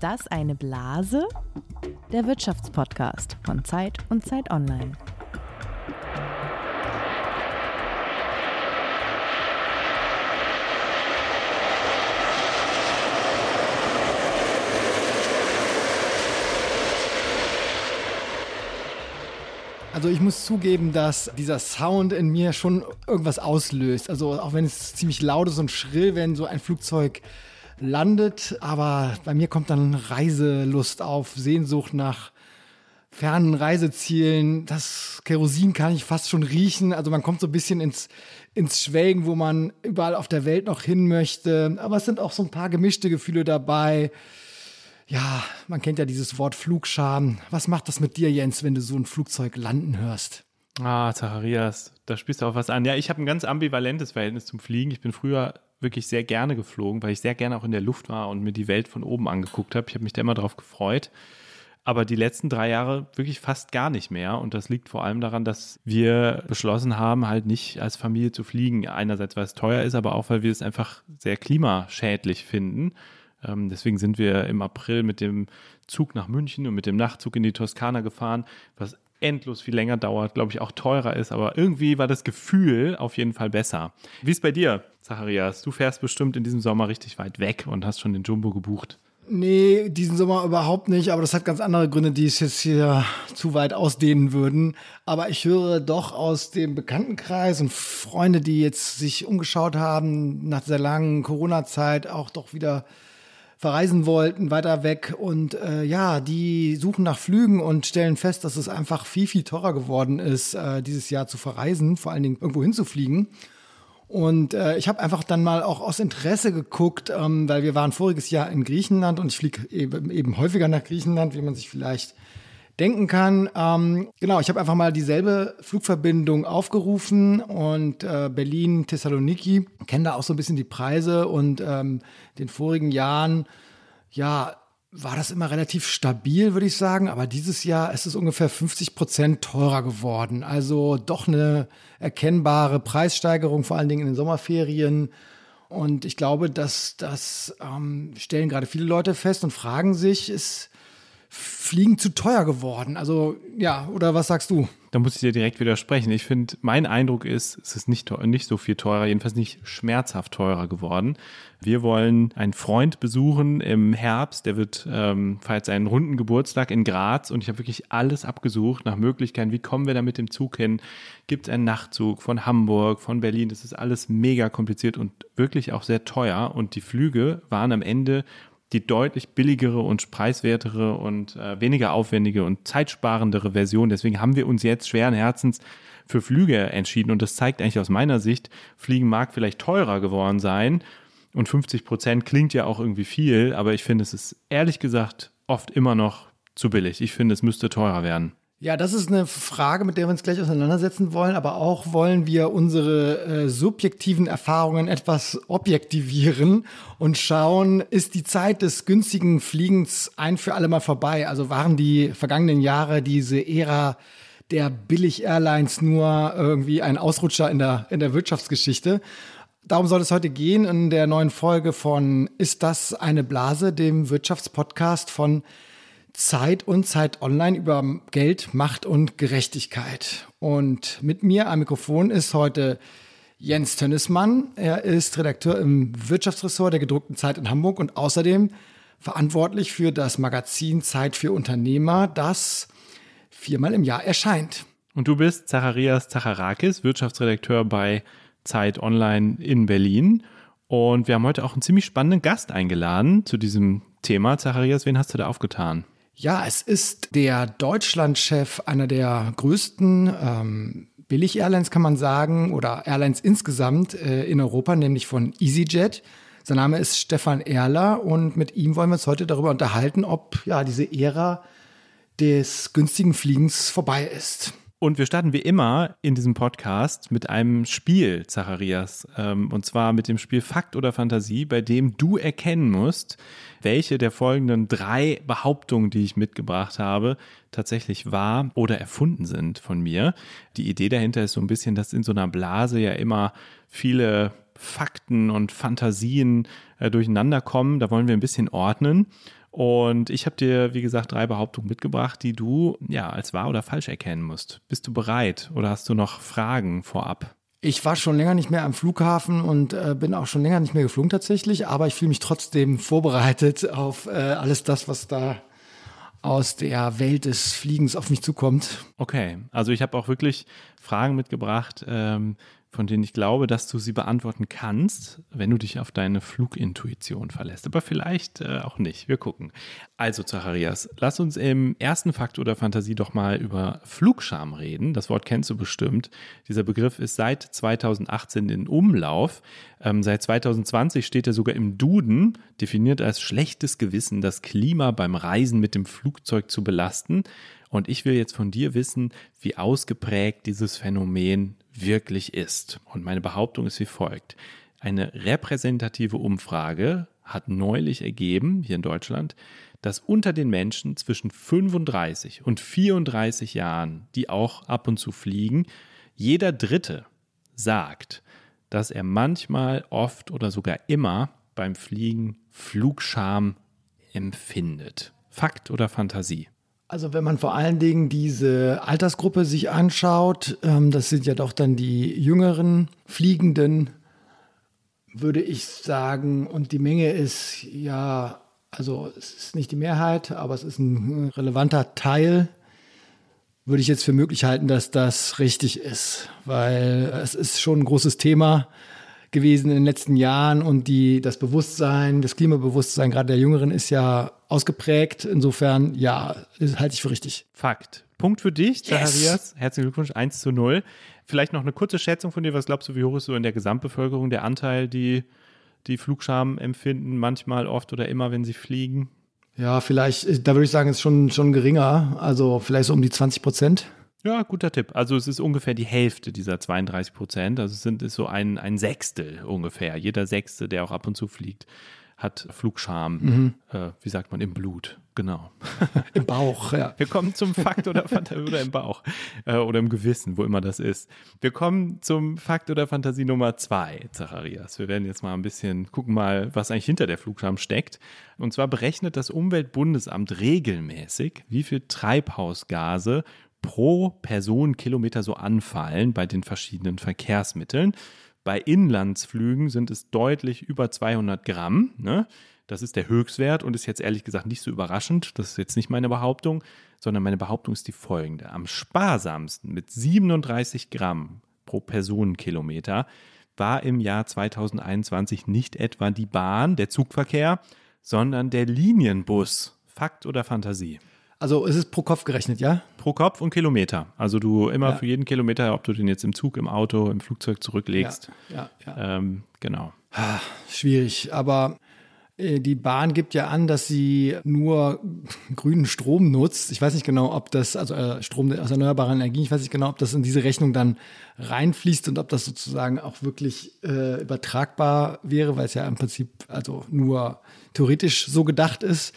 Ist das eine Blase? Der Wirtschaftspodcast von Zeit und Zeit Online. Also ich muss zugeben, dass dieser Sound in mir schon irgendwas auslöst. Also auch wenn es ziemlich laut ist und schrill, wenn so ein Flugzeug landet. Aber bei mir kommt dann Reiselust auf, Sehnsucht nach fernen Reisezielen. Das Kerosin kann ich fast schon riechen. Also man kommt so ein bisschen ins, ins Schwelgen, wo man überall auf der Welt noch hin möchte. Aber es sind auch so ein paar gemischte Gefühle dabei. Ja, man kennt ja dieses Wort Flugscham. Was macht das mit dir, Jens, wenn du so ein Flugzeug landen hörst? Ah, Zacharias, da spielst du auch was an. Ja, ich habe ein ganz ambivalentes Verhältnis zum Fliegen. Ich bin früher wirklich sehr gerne geflogen, weil ich sehr gerne auch in der Luft war und mir die Welt von oben angeguckt habe. Ich habe mich da immer drauf gefreut. Aber die letzten drei Jahre wirklich fast gar nicht mehr. Und das liegt vor allem daran, dass wir beschlossen haben, halt nicht als Familie zu fliegen. Einerseits, weil es teuer ist, aber auch, weil wir es einfach sehr klimaschädlich finden. Ähm, deswegen sind wir im April mit dem Zug nach München und mit dem Nachtzug in die Toskana gefahren, was endlos viel länger dauert, glaube ich auch teurer ist, aber irgendwie war das Gefühl auf jeden Fall besser. Wie ist bei dir, Zacharias? Du fährst bestimmt in diesem Sommer richtig weit weg und hast schon den Jumbo gebucht. Nee, diesen Sommer überhaupt nicht, aber das hat ganz andere Gründe, die es jetzt hier zu weit ausdehnen würden. Aber ich höre doch aus dem Bekanntenkreis und Freunde, die jetzt sich umgeschaut haben nach dieser langen Corona-Zeit, auch doch wieder verreisen wollten, weiter weg. Und äh, ja, die suchen nach Flügen und stellen fest, dass es einfach viel, viel teurer geworden ist, äh, dieses Jahr zu verreisen, vor allen Dingen irgendwo hinzufliegen. Und äh, ich habe einfach dann mal auch aus Interesse geguckt, ähm, weil wir waren voriges Jahr in Griechenland und ich fliege eben, eben häufiger nach Griechenland, wie man sich vielleicht denken kann. Ähm, genau, ich habe einfach mal dieselbe Flugverbindung aufgerufen und äh, Berlin, Thessaloniki, kenne da auch so ein bisschen die Preise und ähm, den vorigen Jahren, ja, war das immer relativ stabil, würde ich sagen. Aber dieses Jahr ist es ungefähr 50 Prozent teurer geworden. Also doch eine erkennbare Preissteigerung, vor allen Dingen in den Sommerferien. Und ich glaube, dass das ähm, stellen gerade viele Leute fest und fragen sich, ist Fliegen zu teuer geworden? Also ja, oder was sagst du? Da muss ich dir direkt widersprechen. Ich finde, mein Eindruck ist, es ist nicht, nicht so viel teurer, jedenfalls nicht schmerzhaft teurer geworden. Wir wollen einen Freund besuchen im Herbst, der wird ähm, feiert seinen runden Geburtstag in Graz und ich habe wirklich alles abgesucht nach Möglichkeiten. Wie kommen wir da mit dem Zug hin? Gibt es einen Nachtzug von Hamburg, von Berlin? Das ist alles mega kompliziert und wirklich auch sehr teuer und die Flüge waren am Ende die deutlich billigere und preiswertere und äh, weniger aufwendige und zeitsparendere Version. Deswegen haben wir uns jetzt schweren Herzens für Flüge entschieden. Und das zeigt eigentlich aus meiner Sicht, Fliegen mag vielleicht teurer geworden sein. Und 50 Prozent klingt ja auch irgendwie viel, aber ich finde, es ist ehrlich gesagt oft immer noch zu billig. Ich finde, es müsste teurer werden. Ja, das ist eine Frage, mit der wir uns gleich auseinandersetzen wollen, aber auch wollen wir unsere äh, subjektiven Erfahrungen etwas objektivieren und schauen, ist die Zeit des günstigen Fliegens ein für alle Mal vorbei? Also waren die vergangenen Jahre diese Ära der Billig-Airlines nur irgendwie ein Ausrutscher in der, in der Wirtschaftsgeschichte? Darum soll es heute gehen in der neuen Folge von Ist das eine Blase, dem Wirtschaftspodcast von Zeit und Zeit Online über Geld, Macht und Gerechtigkeit. Und mit mir am Mikrofon ist heute Jens Tönnesmann. Er ist Redakteur im Wirtschaftsressort der gedruckten Zeit in Hamburg und außerdem verantwortlich für das Magazin Zeit für Unternehmer, das viermal im Jahr erscheint. Und du bist Zacharias Zacharakis, Wirtschaftsredakteur bei Zeit Online in Berlin. Und wir haben heute auch einen ziemlich spannenden Gast eingeladen zu diesem Thema. Zacharias, wen hast du da aufgetan? Ja, es ist der Deutschlandchef einer der größten ähm, Billig-Airlines, kann man sagen, oder Airlines insgesamt äh, in Europa, nämlich von EasyJet. Sein Name ist Stefan Erler und mit ihm wollen wir uns heute darüber unterhalten, ob ja diese Ära des günstigen Fliegens vorbei ist. Und wir starten wie immer in diesem Podcast mit einem Spiel, Zacharias. Ähm, und zwar mit dem Spiel Fakt oder Fantasie, bei dem du erkennen musst, welche der folgenden drei Behauptungen, die ich mitgebracht habe, tatsächlich wahr oder erfunden sind von mir. Die Idee dahinter ist so ein bisschen, dass in so einer Blase ja immer viele Fakten und Fantasien äh, durcheinander kommen. Da wollen wir ein bisschen ordnen. Und ich habe dir, wie gesagt, drei Behauptungen mitgebracht, die du ja als wahr oder falsch erkennen musst. Bist du bereit oder hast du noch Fragen vorab? Ich war schon länger nicht mehr am Flughafen und äh, bin auch schon länger nicht mehr geflogen tatsächlich, aber ich fühle mich trotzdem vorbereitet auf äh, alles das, was da aus der Welt des Fliegens auf mich zukommt. Okay, also ich habe auch wirklich Fragen mitgebracht, ähm, von denen ich glaube, dass du sie beantworten kannst, wenn du dich auf deine Flugintuition verlässt. Aber vielleicht äh, auch nicht. Wir gucken. Also, Zacharias, lass uns im ersten Fakt oder Fantasie doch mal über Flugscham reden. Das Wort kennst du bestimmt. Dieser Begriff ist seit 2018 in Umlauf. Ähm, seit 2020 steht er sogar im Duden, definiert als schlechtes Gewissen, das Klima beim Reisen mit dem Flugzeug zu belasten. Und ich will jetzt von dir wissen, wie ausgeprägt dieses Phänomen wirklich ist. Und meine Behauptung ist wie folgt. Eine repräsentative Umfrage hat neulich ergeben, hier in Deutschland, dass unter den Menschen zwischen 35 und 34 Jahren, die auch ab und zu fliegen, jeder Dritte sagt, dass er manchmal, oft oder sogar immer beim Fliegen Flugscham empfindet. Fakt oder Fantasie? Also wenn man vor allen Dingen diese Altersgruppe sich anschaut, ähm, das sind ja doch dann die jüngeren Fliegenden, würde ich sagen, und die Menge ist ja, also es ist nicht die Mehrheit, aber es ist ein relevanter Teil, würde ich jetzt für möglich halten, dass das richtig ist, weil es ist schon ein großes Thema gewesen in den letzten Jahren und die, das Bewusstsein, das Klimabewusstsein gerade der Jüngeren ist ja ausgeprägt. Insofern, ja, das halte ich für richtig. Fakt. Punkt für dich, Zacharias. Herzlichen Glückwunsch, 1 zu 0. Vielleicht noch eine kurze Schätzung von dir. Was glaubst du, wie hoch ist so in der Gesamtbevölkerung der Anteil, die die Flugscham empfinden, manchmal, oft oder immer, wenn sie fliegen? Ja, vielleicht, da würde ich sagen, ist schon, schon geringer. Also vielleicht so um die 20 Prozent. Ja, guter Tipp. Also es ist ungefähr die Hälfte dieser 32 Prozent. Also es sind ist so ein, ein Sechstel ungefähr. Jeder Sechste, der auch ab und zu fliegt, hat Flugscham, mhm. äh, wie sagt man, im Blut. Genau. Im Bauch, ja. Wir kommen zum Fakt oder, Fantasie oder im Bauch äh, oder im Gewissen, wo immer das ist. Wir kommen zum Fakt oder Fantasie Nummer zwei, Zacharias. Wir werden jetzt mal ein bisschen gucken mal, was eigentlich hinter der Flugscham steckt. Und zwar berechnet das Umweltbundesamt regelmäßig, wie viel Treibhausgase pro Personenkilometer so anfallen bei den verschiedenen Verkehrsmitteln. Bei Inlandsflügen sind es deutlich über 200 Gramm. Ne? Das ist der Höchstwert und ist jetzt ehrlich gesagt nicht so überraschend. Das ist jetzt nicht meine Behauptung, sondern meine Behauptung ist die folgende. Am sparsamsten mit 37 Gramm pro Personenkilometer war im Jahr 2021 nicht etwa die Bahn, der Zugverkehr, sondern der Linienbus. Fakt oder Fantasie? Also es ist pro Kopf gerechnet, ja? Pro Kopf und Kilometer. Also du immer ja. für jeden Kilometer, ob du den jetzt im Zug, im Auto, im Flugzeug zurücklegst. Ja, ja, ja. Ähm, genau. Schwierig, aber äh, die Bahn gibt ja an, dass sie nur grünen Strom nutzt. Ich weiß nicht genau, ob das, also äh, Strom aus erneuerbaren Energien, ich weiß nicht genau, ob das in diese Rechnung dann reinfließt und ob das sozusagen auch wirklich äh, übertragbar wäre, weil es ja im Prinzip also nur theoretisch so gedacht ist.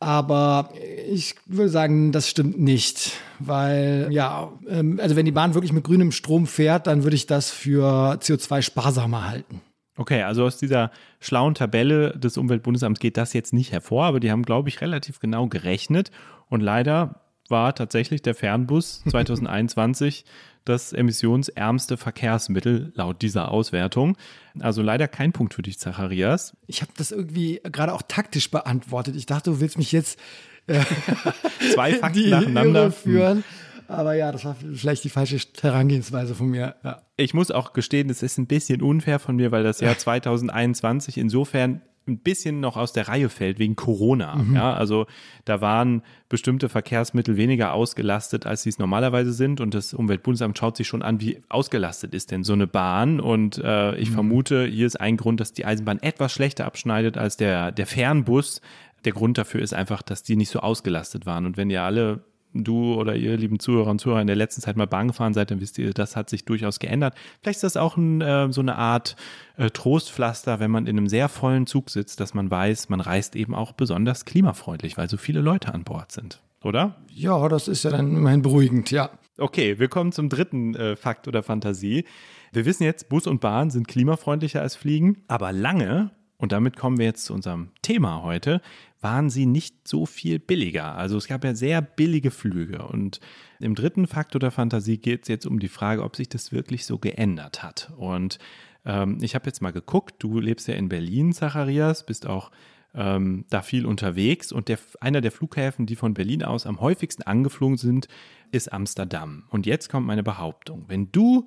Aber ich würde sagen, das stimmt nicht, weil ja, ähm, also wenn die Bahn wirklich mit grünem Strom fährt, dann würde ich das für CO2 sparsamer halten. Okay, also aus dieser schlauen Tabelle des Umweltbundesamts geht das jetzt nicht hervor, aber die haben, glaube ich, relativ genau gerechnet und leider war tatsächlich der Fernbus 2021 das emissionsärmste Verkehrsmittel laut dieser Auswertung. Also leider kein Punkt für dich, Zacharias. Ich habe das irgendwie gerade auch taktisch beantwortet. Ich dachte, du willst mich jetzt äh, zwei Fakten nacheinander führen. Aber ja, das war vielleicht die falsche Herangehensweise von mir. Ja. Ich muss auch gestehen, es ist ein bisschen unfair von mir, weil das Jahr 2021 insofern ein bisschen noch aus der Reihe fällt wegen Corona. Mhm. Ja, also da waren bestimmte Verkehrsmittel weniger ausgelastet, als sie es normalerweise sind. Und das Umweltbundesamt schaut sich schon an, wie ausgelastet ist denn so eine Bahn. Und äh, ich mhm. vermute, hier ist ein Grund, dass die Eisenbahn etwas schlechter abschneidet als der, der Fernbus. Der Grund dafür ist einfach, dass die nicht so ausgelastet waren. Und wenn ihr alle du oder ihr lieben Zuhörer und Zuhörer in der letzten Zeit mal Bahn gefahren seid, dann wisst ihr, das hat sich durchaus geändert. Vielleicht ist das auch ein, äh, so eine Art äh, Trostpflaster, wenn man in einem sehr vollen Zug sitzt, dass man weiß, man reist eben auch besonders klimafreundlich, weil so viele Leute an Bord sind, oder? Ja, das ist ja dann immerhin beruhigend, ja. Okay, wir kommen zum dritten äh, Fakt oder Fantasie. Wir wissen jetzt, Bus und Bahn sind klimafreundlicher als Fliegen, aber lange und damit kommen wir jetzt zu unserem Thema heute, waren sie nicht so viel billiger. Also es gab ja sehr billige Flüge. Und im dritten Faktor der Fantasie geht es jetzt um die Frage, ob sich das wirklich so geändert hat. Und ähm, ich habe jetzt mal geguckt, du lebst ja in Berlin, Zacharias, bist auch ähm, da viel unterwegs. Und der, einer der Flughäfen, die von Berlin aus am häufigsten angeflogen sind, ist Amsterdam. Und jetzt kommt meine Behauptung. Wenn du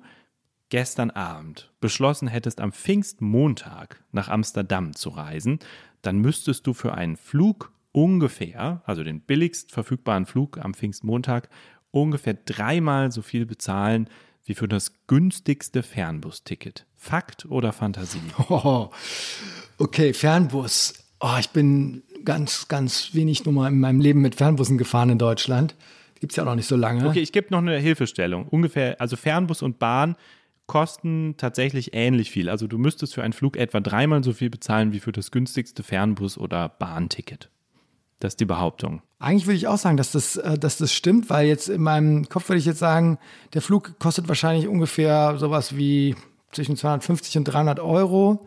gestern Abend beschlossen hättest, am Pfingstmontag nach Amsterdam zu reisen, dann müsstest du für einen Flug ungefähr, also den billigst verfügbaren Flug am Pfingstmontag, ungefähr dreimal so viel bezahlen wie für das günstigste Fernbusticket. Fakt oder Fantasie? Oh, okay, Fernbus. Oh, ich bin ganz, ganz wenig nur mal in meinem Leben mit Fernbussen gefahren in Deutschland. Gibt es ja auch noch nicht so lange. Okay, ich gebe noch eine Hilfestellung. Ungefähr, also Fernbus und Bahn kosten tatsächlich ähnlich viel. Also du müsstest für einen Flug etwa dreimal so viel bezahlen wie für das günstigste Fernbus- oder Bahnticket. Das ist die Behauptung. Eigentlich würde ich auch sagen, dass das, äh, dass das stimmt, weil jetzt in meinem Kopf würde ich jetzt sagen, der Flug kostet wahrscheinlich ungefähr sowas wie zwischen 250 und 300 Euro.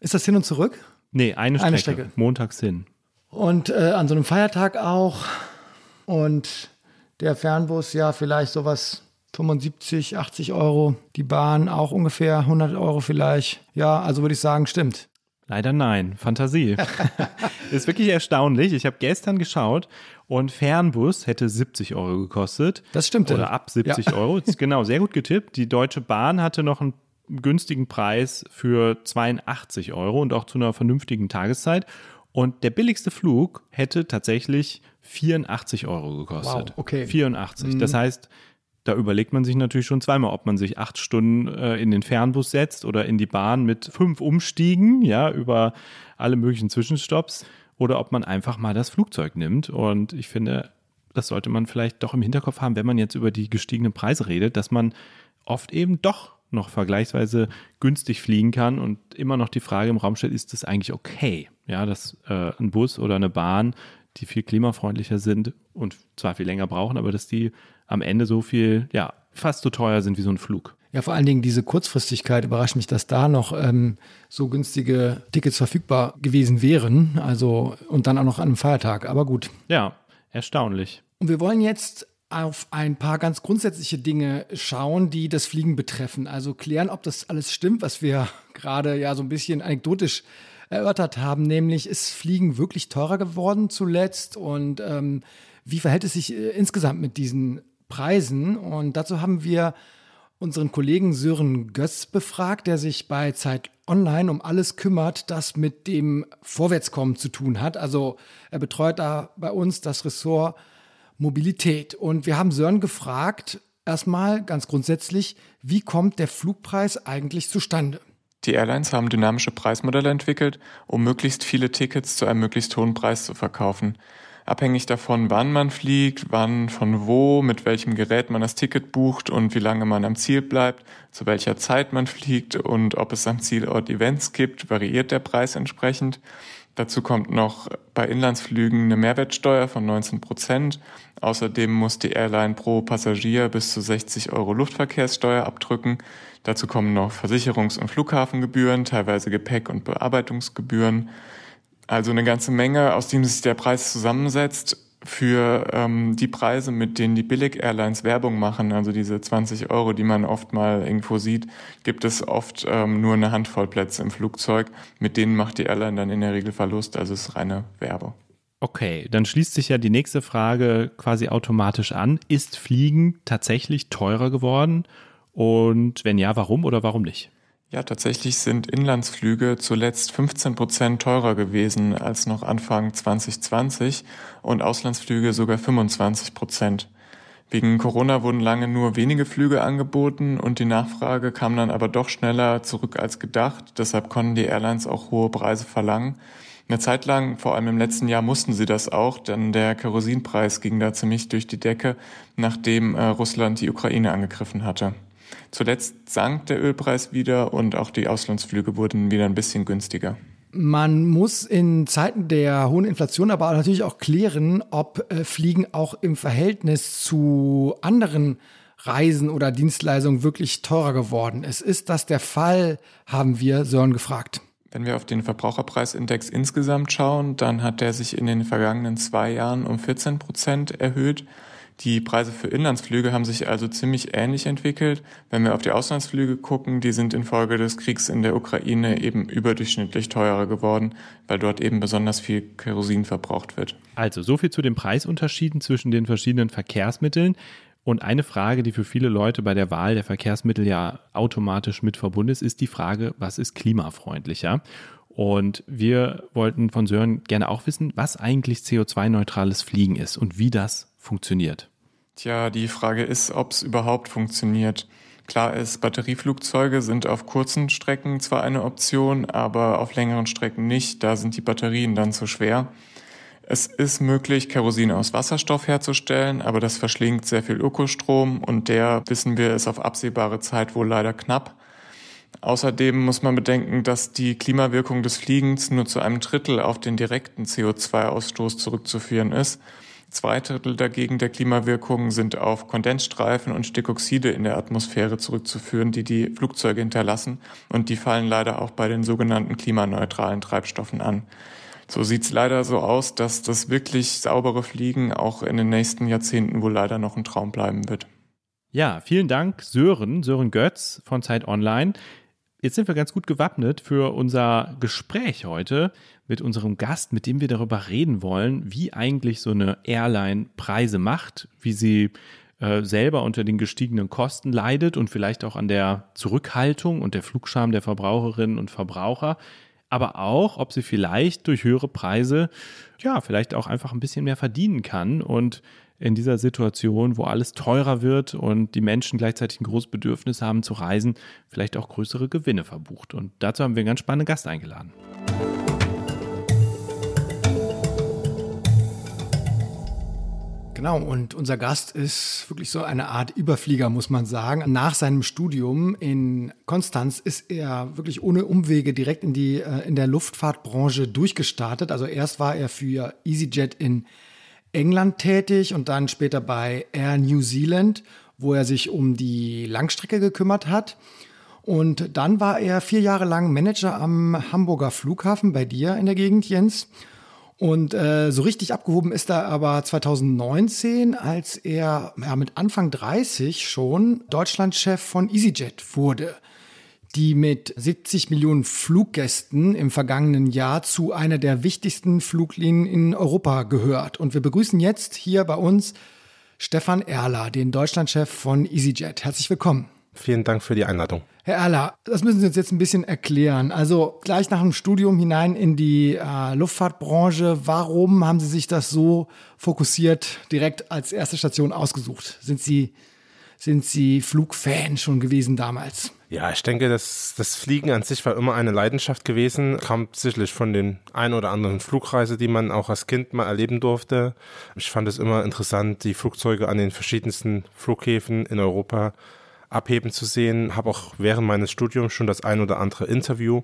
Ist das hin und zurück? Nee, eine Strecke. Eine Strecke. Montags hin. Und äh, an so einem Feiertag auch. Und der Fernbus ja vielleicht sowas 75, 80 Euro. Die Bahn auch ungefähr 100 Euro vielleicht. Ja, also würde ich sagen, stimmt. Leider nein, Fantasie. ist wirklich erstaunlich. Ich habe gestern geschaut und Fernbus hätte 70 Euro gekostet. Das stimmt. Oder ab 70 ja. Euro. genau, sehr gut getippt. Die Deutsche Bahn hatte noch einen günstigen Preis für 82 Euro und auch zu einer vernünftigen Tageszeit. Und der billigste Flug hätte tatsächlich 84 Euro gekostet. Wow, okay. 84. Mhm. Das heißt, da überlegt man sich natürlich schon zweimal, ob man sich acht Stunden äh, in den Fernbus setzt oder in die Bahn mit fünf Umstiegen, ja, über alle möglichen Zwischenstopps oder ob man einfach mal das Flugzeug nimmt. Und ich finde, das sollte man vielleicht doch im Hinterkopf haben, wenn man jetzt über die gestiegenen Preise redet, dass man oft eben doch noch vergleichsweise günstig fliegen kann und immer noch die Frage im Raum stellt, ist das eigentlich okay? Ja, dass äh, ein Bus oder eine Bahn, die viel klimafreundlicher sind und zwar viel länger brauchen, aber dass die am Ende so viel, ja, fast so teuer sind wie so ein Flug. Ja, vor allen Dingen diese Kurzfristigkeit überrascht mich, dass da noch ähm, so günstige Tickets verfügbar gewesen wären. Also und dann auch noch an einem Feiertag. Aber gut. Ja, erstaunlich. Und wir wollen jetzt auf ein paar ganz grundsätzliche Dinge schauen, die das Fliegen betreffen. Also klären, ob das alles stimmt, was wir gerade ja so ein bisschen anekdotisch erörtert haben, nämlich ist Fliegen wirklich teurer geworden zuletzt und ähm, wie verhält es sich äh, insgesamt mit diesen Preisen. Und dazu haben wir unseren Kollegen Sören Götz befragt, der sich bei Zeit Online um alles kümmert, das mit dem Vorwärtskommen zu tun hat. Also er betreut da bei uns das Ressort Mobilität. Und wir haben Sören gefragt, erstmal ganz grundsätzlich, wie kommt der Flugpreis eigentlich zustande? Die Airlines haben dynamische Preismodelle entwickelt, um möglichst viele Tickets zu einem möglichst hohen Preis zu verkaufen abhängig davon, wann man fliegt, wann, von wo, mit welchem Gerät man das Ticket bucht und wie lange man am Ziel bleibt, zu welcher Zeit man fliegt und ob es am Zielort Events gibt, variiert der Preis entsprechend. Dazu kommt noch bei Inlandsflügen eine Mehrwertsteuer von 19 Prozent. Außerdem muss die Airline pro Passagier bis zu 60 Euro Luftverkehrssteuer abdrücken. Dazu kommen noch Versicherungs- und Flughafengebühren, teilweise Gepäck- und Bearbeitungsgebühren. Also eine ganze Menge, aus dem sich der Preis zusammensetzt für ähm, die Preise, mit denen die Billig-Airlines Werbung machen, also diese 20 Euro, die man oft mal irgendwo sieht, gibt es oft ähm, nur eine Handvoll Plätze im Flugzeug. Mit denen macht die Airline dann in der Regel Verlust, also es ist reine Werbung. Okay, dann schließt sich ja die nächste Frage quasi automatisch an. Ist Fliegen tatsächlich teurer geworden? Und wenn ja, warum oder warum nicht? Ja, tatsächlich sind Inlandsflüge zuletzt 15 Prozent teurer gewesen als noch Anfang 2020 und Auslandsflüge sogar 25 Prozent. Wegen Corona wurden lange nur wenige Flüge angeboten und die Nachfrage kam dann aber doch schneller zurück als gedacht. Deshalb konnten die Airlines auch hohe Preise verlangen. Eine Zeit lang, vor allem im letzten Jahr, mussten sie das auch, denn der Kerosinpreis ging da ziemlich durch die Decke, nachdem äh, Russland die Ukraine angegriffen hatte. Zuletzt sank der Ölpreis wieder und auch die Auslandsflüge wurden wieder ein bisschen günstiger. Man muss in Zeiten der hohen Inflation aber natürlich auch klären, ob äh, Fliegen auch im Verhältnis zu anderen Reisen oder Dienstleistungen wirklich teurer geworden ist. Ist das der Fall, haben wir Sören gefragt. Wenn wir auf den Verbraucherpreisindex insgesamt schauen, dann hat der sich in den vergangenen zwei Jahren um 14 Prozent erhöht. Die Preise für Inlandsflüge haben sich also ziemlich ähnlich entwickelt. Wenn wir auf die Auslandsflüge gucken, die sind infolge des Kriegs in der Ukraine eben überdurchschnittlich teurer geworden, weil dort eben besonders viel Kerosin verbraucht wird. Also so viel zu den Preisunterschieden zwischen den verschiedenen Verkehrsmitteln. Und eine Frage, die für viele Leute bei der Wahl der Verkehrsmittel ja automatisch mit verbunden ist, ist die Frage, was ist klimafreundlicher? Und wir wollten von Sören gerne auch wissen, was eigentlich CO2-neutrales Fliegen ist und wie das funktioniert. Tja, die Frage ist, ob es überhaupt funktioniert. Klar ist, Batterieflugzeuge sind auf kurzen Strecken zwar eine Option, aber auf längeren Strecken nicht. Da sind die Batterien dann zu schwer. Es ist möglich, Kerosin aus Wasserstoff herzustellen, aber das verschlingt sehr viel Ökostrom und der, wissen wir, ist auf absehbare Zeit wohl leider knapp. Außerdem muss man bedenken, dass die Klimawirkung des Fliegens nur zu einem Drittel auf den direkten CO2-Ausstoß zurückzuführen ist. Zwei Drittel dagegen der Klimawirkungen sind auf Kondensstreifen und Stickoxide in der Atmosphäre zurückzuführen, die die Flugzeuge hinterlassen. Und die fallen leider auch bei den sogenannten klimaneutralen Treibstoffen an. So sieht's leider so aus, dass das wirklich saubere Fliegen auch in den nächsten Jahrzehnten wohl leider noch ein Traum bleiben wird. Ja, vielen Dank, Sören, Sören Götz von Zeit Online. Jetzt sind wir ganz gut gewappnet für unser Gespräch heute mit unserem Gast, mit dem wir darüber reden wollen, wie eigentlich so eine Airline Preise macht, wie sie äh, selber unter den gestiegenen Kosten leidet und vielleicht auch an der Zurückhaltung und der Flugscham der Verbraucherinnen und Verbraucher aber auch, ob sie vielleicht durch höhere Preise, ja, vielleicht auch einfach ein bisschen mehr verdienen kann und in dieser Situation, wo alles teurer wird und die Menschen gleichzeitig ein großes Bedürfnis haben zu reisen, vielleicht auch größere Gewinne verbucht. Und dazu haben wir einen ganz spannenden Gast eingeladen. Genau, und unser Gast ist wirklich so eine Art Überflieger, muss man sagen. Nach seinem Studium in Konstanz ist er wirklich ohne Umwege direkt in die äh, in der Luftfahrtbranche durchgestartet. Also erst war er für EasyJet in England tätig und dann später bei Air New Zealand, wo er sich um die Langstrecke gekümmert hat. Und dann war er vier Jahre lang Manager am Hamburger Flughafen bei dir in der Gegend, Jens. Und äh, so richtig abgehoben ist er aber 2019, als er ja, mit Anfang 30 schon Deutschlandchef von EasyJet wurde, die mit 70 Millionen Fluggästen im vergangenen Jahr zu einer der wichtigsten Fluglinien in Europa gehört. Und wir begrüßen jetzt hier bei uns Stefan Erler, den Deutschlandchef von EasyJet. Herzlich willkommen. Vielen Dank für die Einladung. Herr Erler, das müssen Sie uns jetzt ein bisschen erklären. Also gleich nach dem Studium hinein in die äh, Luftfahrtbranche. Warum haben Sie sich das so fokussiert direkt als erste Station ausgesucht? Sind Sie, sind Sie Flugfan schon gewesen damals? Ja, ich denke, das, das Fliegen an sich war immer eine Leidenschaft gewesen. Kam sicherlich von den ein oder anderen Flugreise, die man auch als Kind mal erleben durfte. Ich fand es immer interessant, die Flugzeuge an den verschiedensten Flughäfen in Europa abheben zu sehen. Habe auch während meines Studiums schon das ein oder andere Interview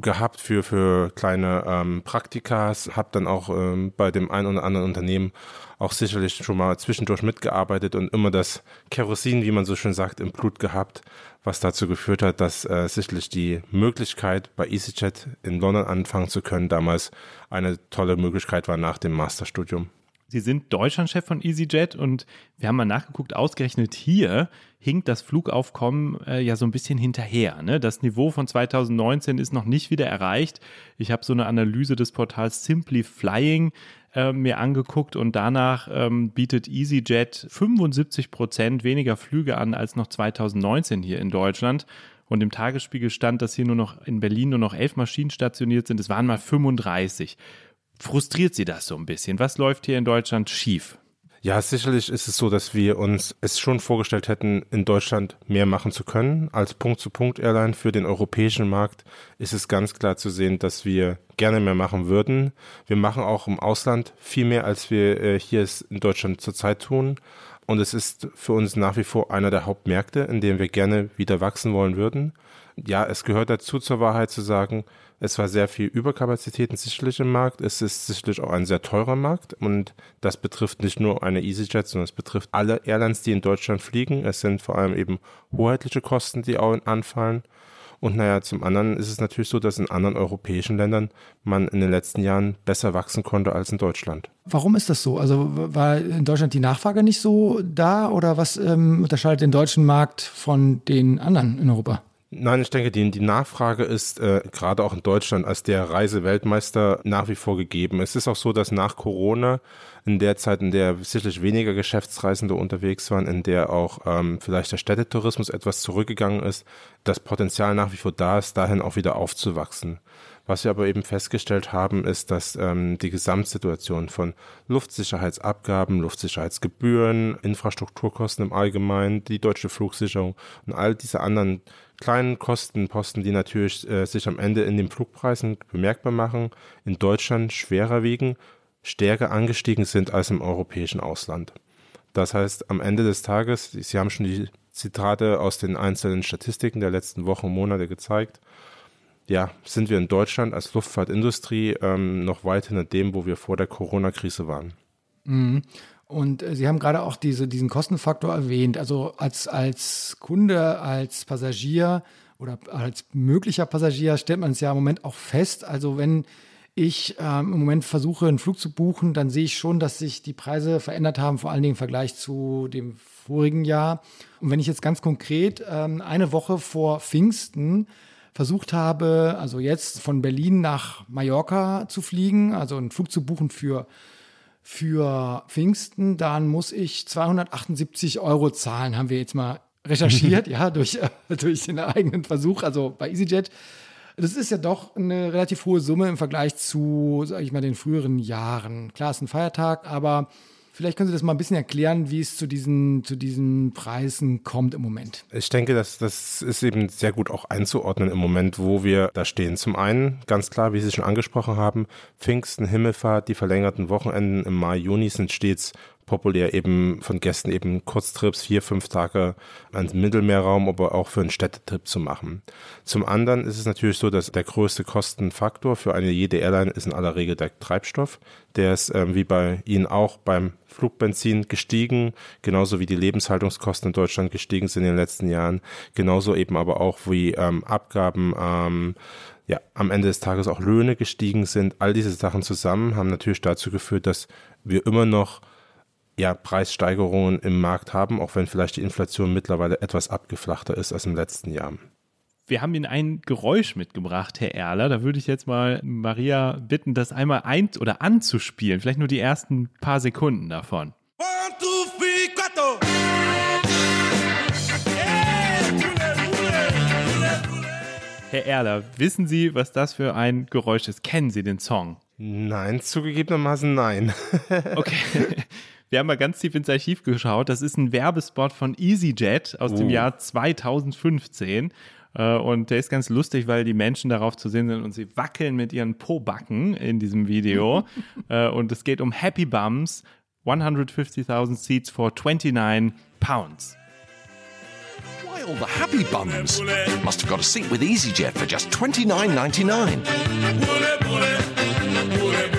gehabt für, für kleine ähm, Praktikas, habe dann auch ähm, bei dem ein oder anderen Unternehmen auch sicherlich schon mal zwischendurch mitgearbeitet und immer das Kerosin, wie man so schön sagt, im Blut gehabt, was dazu geführt hat, dass äh, sicherlich die Möglichkeit bei EasyJet in London anfangen zu können damals eine tolle Möglichkeit war nach dem Masterstudium. Sie sind Deutschlandchef von EasyJet und wir haben mal nachgeguckt, ausgerechnet hier hinkt das Flugaufkommen äh, ja so ein bisschen hinterher. Ne? Das Niveau von 2019 ist noch nicht wieder erreicht. Ich habe so eine Analyse des Portals Simply Flying äh, mir angeguckt und danach ähm, bietet EasyJet 75 Prozent weniger Flüge an als noch 2019 hier in Deutschland. Und im Tagesspiegel stand, dass hier nur noch in Berlin nur noch elf Maschinen stationiert sind. Es waren mal 35 frustriert Sie das so ein bisschen? Was läuft hier in Deutschland schief? Ja, sicherlich ist es so, dass wir uns es schon vorgestellt hätten, in Deutschland mehr machen zu können. Als Punkt-zu-Punkt-Airline für den europäischen Markt ist es ganz klar zu sehen, dass wir gerne mehr machen würden. Wir machen auch im Ausland viel mehr, als wir äh, hier in Deutschland zurzeit tun. Und es ist für uns nach wie vor einer der Hauptmärkte, in dem wir gerne wieder wachsen wollen würden. Ja, es gehört dazu zur Wahrheit zu sagen, es war sehr viel Überkapazitäten sicherlich im Markt. Es ist sicherlich auch ein sehr teurer Markt und das betrifft nicht nur eine EasyJet, sondern es betrifft alle Airlines, die in Deutschland fliegen. Es sind vor allem eben hoheitliche Kosten, die auch anfallen. Und naja, zum anderen ist es natürlich so, dass in anderen europäischen Ländern man in den letzten Jahren besser wachsen konnte als in Deutschland. Warum ist das so? Also war in Deutschland die Nachfrage nicht so da oder was ähm, unterscheidet den deutschen Markt von den anderen in Europa? Nein, ich denke, die, die Nachfrage ist äh, gerade auch in Deutschland als der Reiseweltmeister nach wie vor gegeben. Es ist auch so, dass nach Corona, in der Zeit, in der sicherlich weniger Geschäftsreisende unterwegs waren, in der auch ähm, vielleicht der Städtetourismus etwas zurückgegangen ist, das Potenzial nach wie vor da ist, dahin auch wieder aufzuwachsen. Was wir aber eben festgestellt haben, ist, dass ähm, die Gesamtsituation von Luftsicherheitsabgaben, Luftsicherheitsgebühren, Infrastrukturkosten im Allgemeinen, die deutsche Flugsicherung und all diese anderen kleinen Kostenposten, die natürlich äh, sich am Ende in den Flugpreisen bemerkbar machen, in Deutschland schwerer wiegen, stärker angestiegen sind als im europäischen Ausland. Das heißt, am Ende des Tages, Sie haben schon die Zitate aus den einzelnen Statistiken der letzten Wochen und Monate gezeigt, ja, sind wir in Deutschland als Luftfahrtindustrie ähm, noch weit hinter dem, wo wir vor der Corona-Krise waren. Mhm. Und äh, Sie haben gerade auch diese, diesen Kostenfaktor erwähnt. Also als, als Kunde, als Passagier oder als möglicher Passagier stellt man es ja im Moment auch fest. Also wenn ich ähm, im Moment versuche, einen Flug zu buchen, dann sehe ich schon, dass sich die Preise verändert haben, vor allen Dingen im Vergleich zu dem vorigen Jahr. Und wenn ich jetzt ganz konkret ähm, eine Woche vor Pfingsten versucht habe, also jetzt von Berlin nach Mallorca zu fliegen, also einen Flug zu buchen für, für Pfingsten, dann muss ich 278 Euro zahlen, haben wir jetzt mal recherchiert, ja, durch, äh, durch den eigenen Versuch, also bei EasyJet. Das ist ja doch eine relativ hohe Summe im Vergleich zu, sage ich mal, den früheren Jahren. Klar, es ist ein Feiertag, aber Vielleicht können Sie das mal ein bisschen erklären, wie es zu diesen, zu diesen Preisen kommt im Moment. Ich denke, dass das ist eben sehr gut auch einzuordnen im Moment, wo wir da stehen. Zum einen, ganz klar, wie Sie schon angesprochen haben, Pfingsten, Himmelfahrt, die verlängerten Wochenenden im Mai, Juni sind stets populär eben von Gästen eben Kurztrips, vier, fünf Tage ans Mittelmeerraum, aber auch für einen Städtetrip zu machen. Zum anderen ist es natürlich so, dass der größte Kostenfaktor für eine jede Airline ist in aller Regel der Treibstoff. Der ist ähm, wie bei Ihnen auch beim Flugbenzin gestiegen, genauso wie die Lebenshaltungskosten in Deutschland gestiegen sind in den letzten Jahren, genauso eben aber auch wie ähm, Abgaben, ähm, ja, am Ende des Tages auch Löhne gestiegen sind. All diese Sachen zusammen haben natürlich dazu geführt, dass wir immer noch ja, Preissteigerungen im Markt haben, auch wenn vielleicht die Inflation mittlerweile etwas abgeflachter ist als im letzten Jahr. Wir haben Ihnen ein Geräusch mitgebracht, Herr Erler. Da würde ich jetzt mal Maria bitten, das einmal ein oder anzuspielen. Vielleicht nur die ersten paar Sekunden davon. One, two, three, quattro. Herr Erler, wissen Sie, was das für ein Geräusch ist? Kennen Sie den Song? Nein, zugegebenermaßen nein. okay. Wir haben mal ganz tief ins Archiv geschaut. Das ist ein Werbespot von EasyJet aus oh. dem Jahr 2015. Äh, und der ist ganz lustig, weil die Menschen darauf zu sehen sind und sie wackeln mit ihren Po-Backen in diesem Video. Äh, und es geht um Happy Bums, 150.000 Seats for 29 Pounds. Why all the happy bums must have got a seat with EasyJet for just 29.99.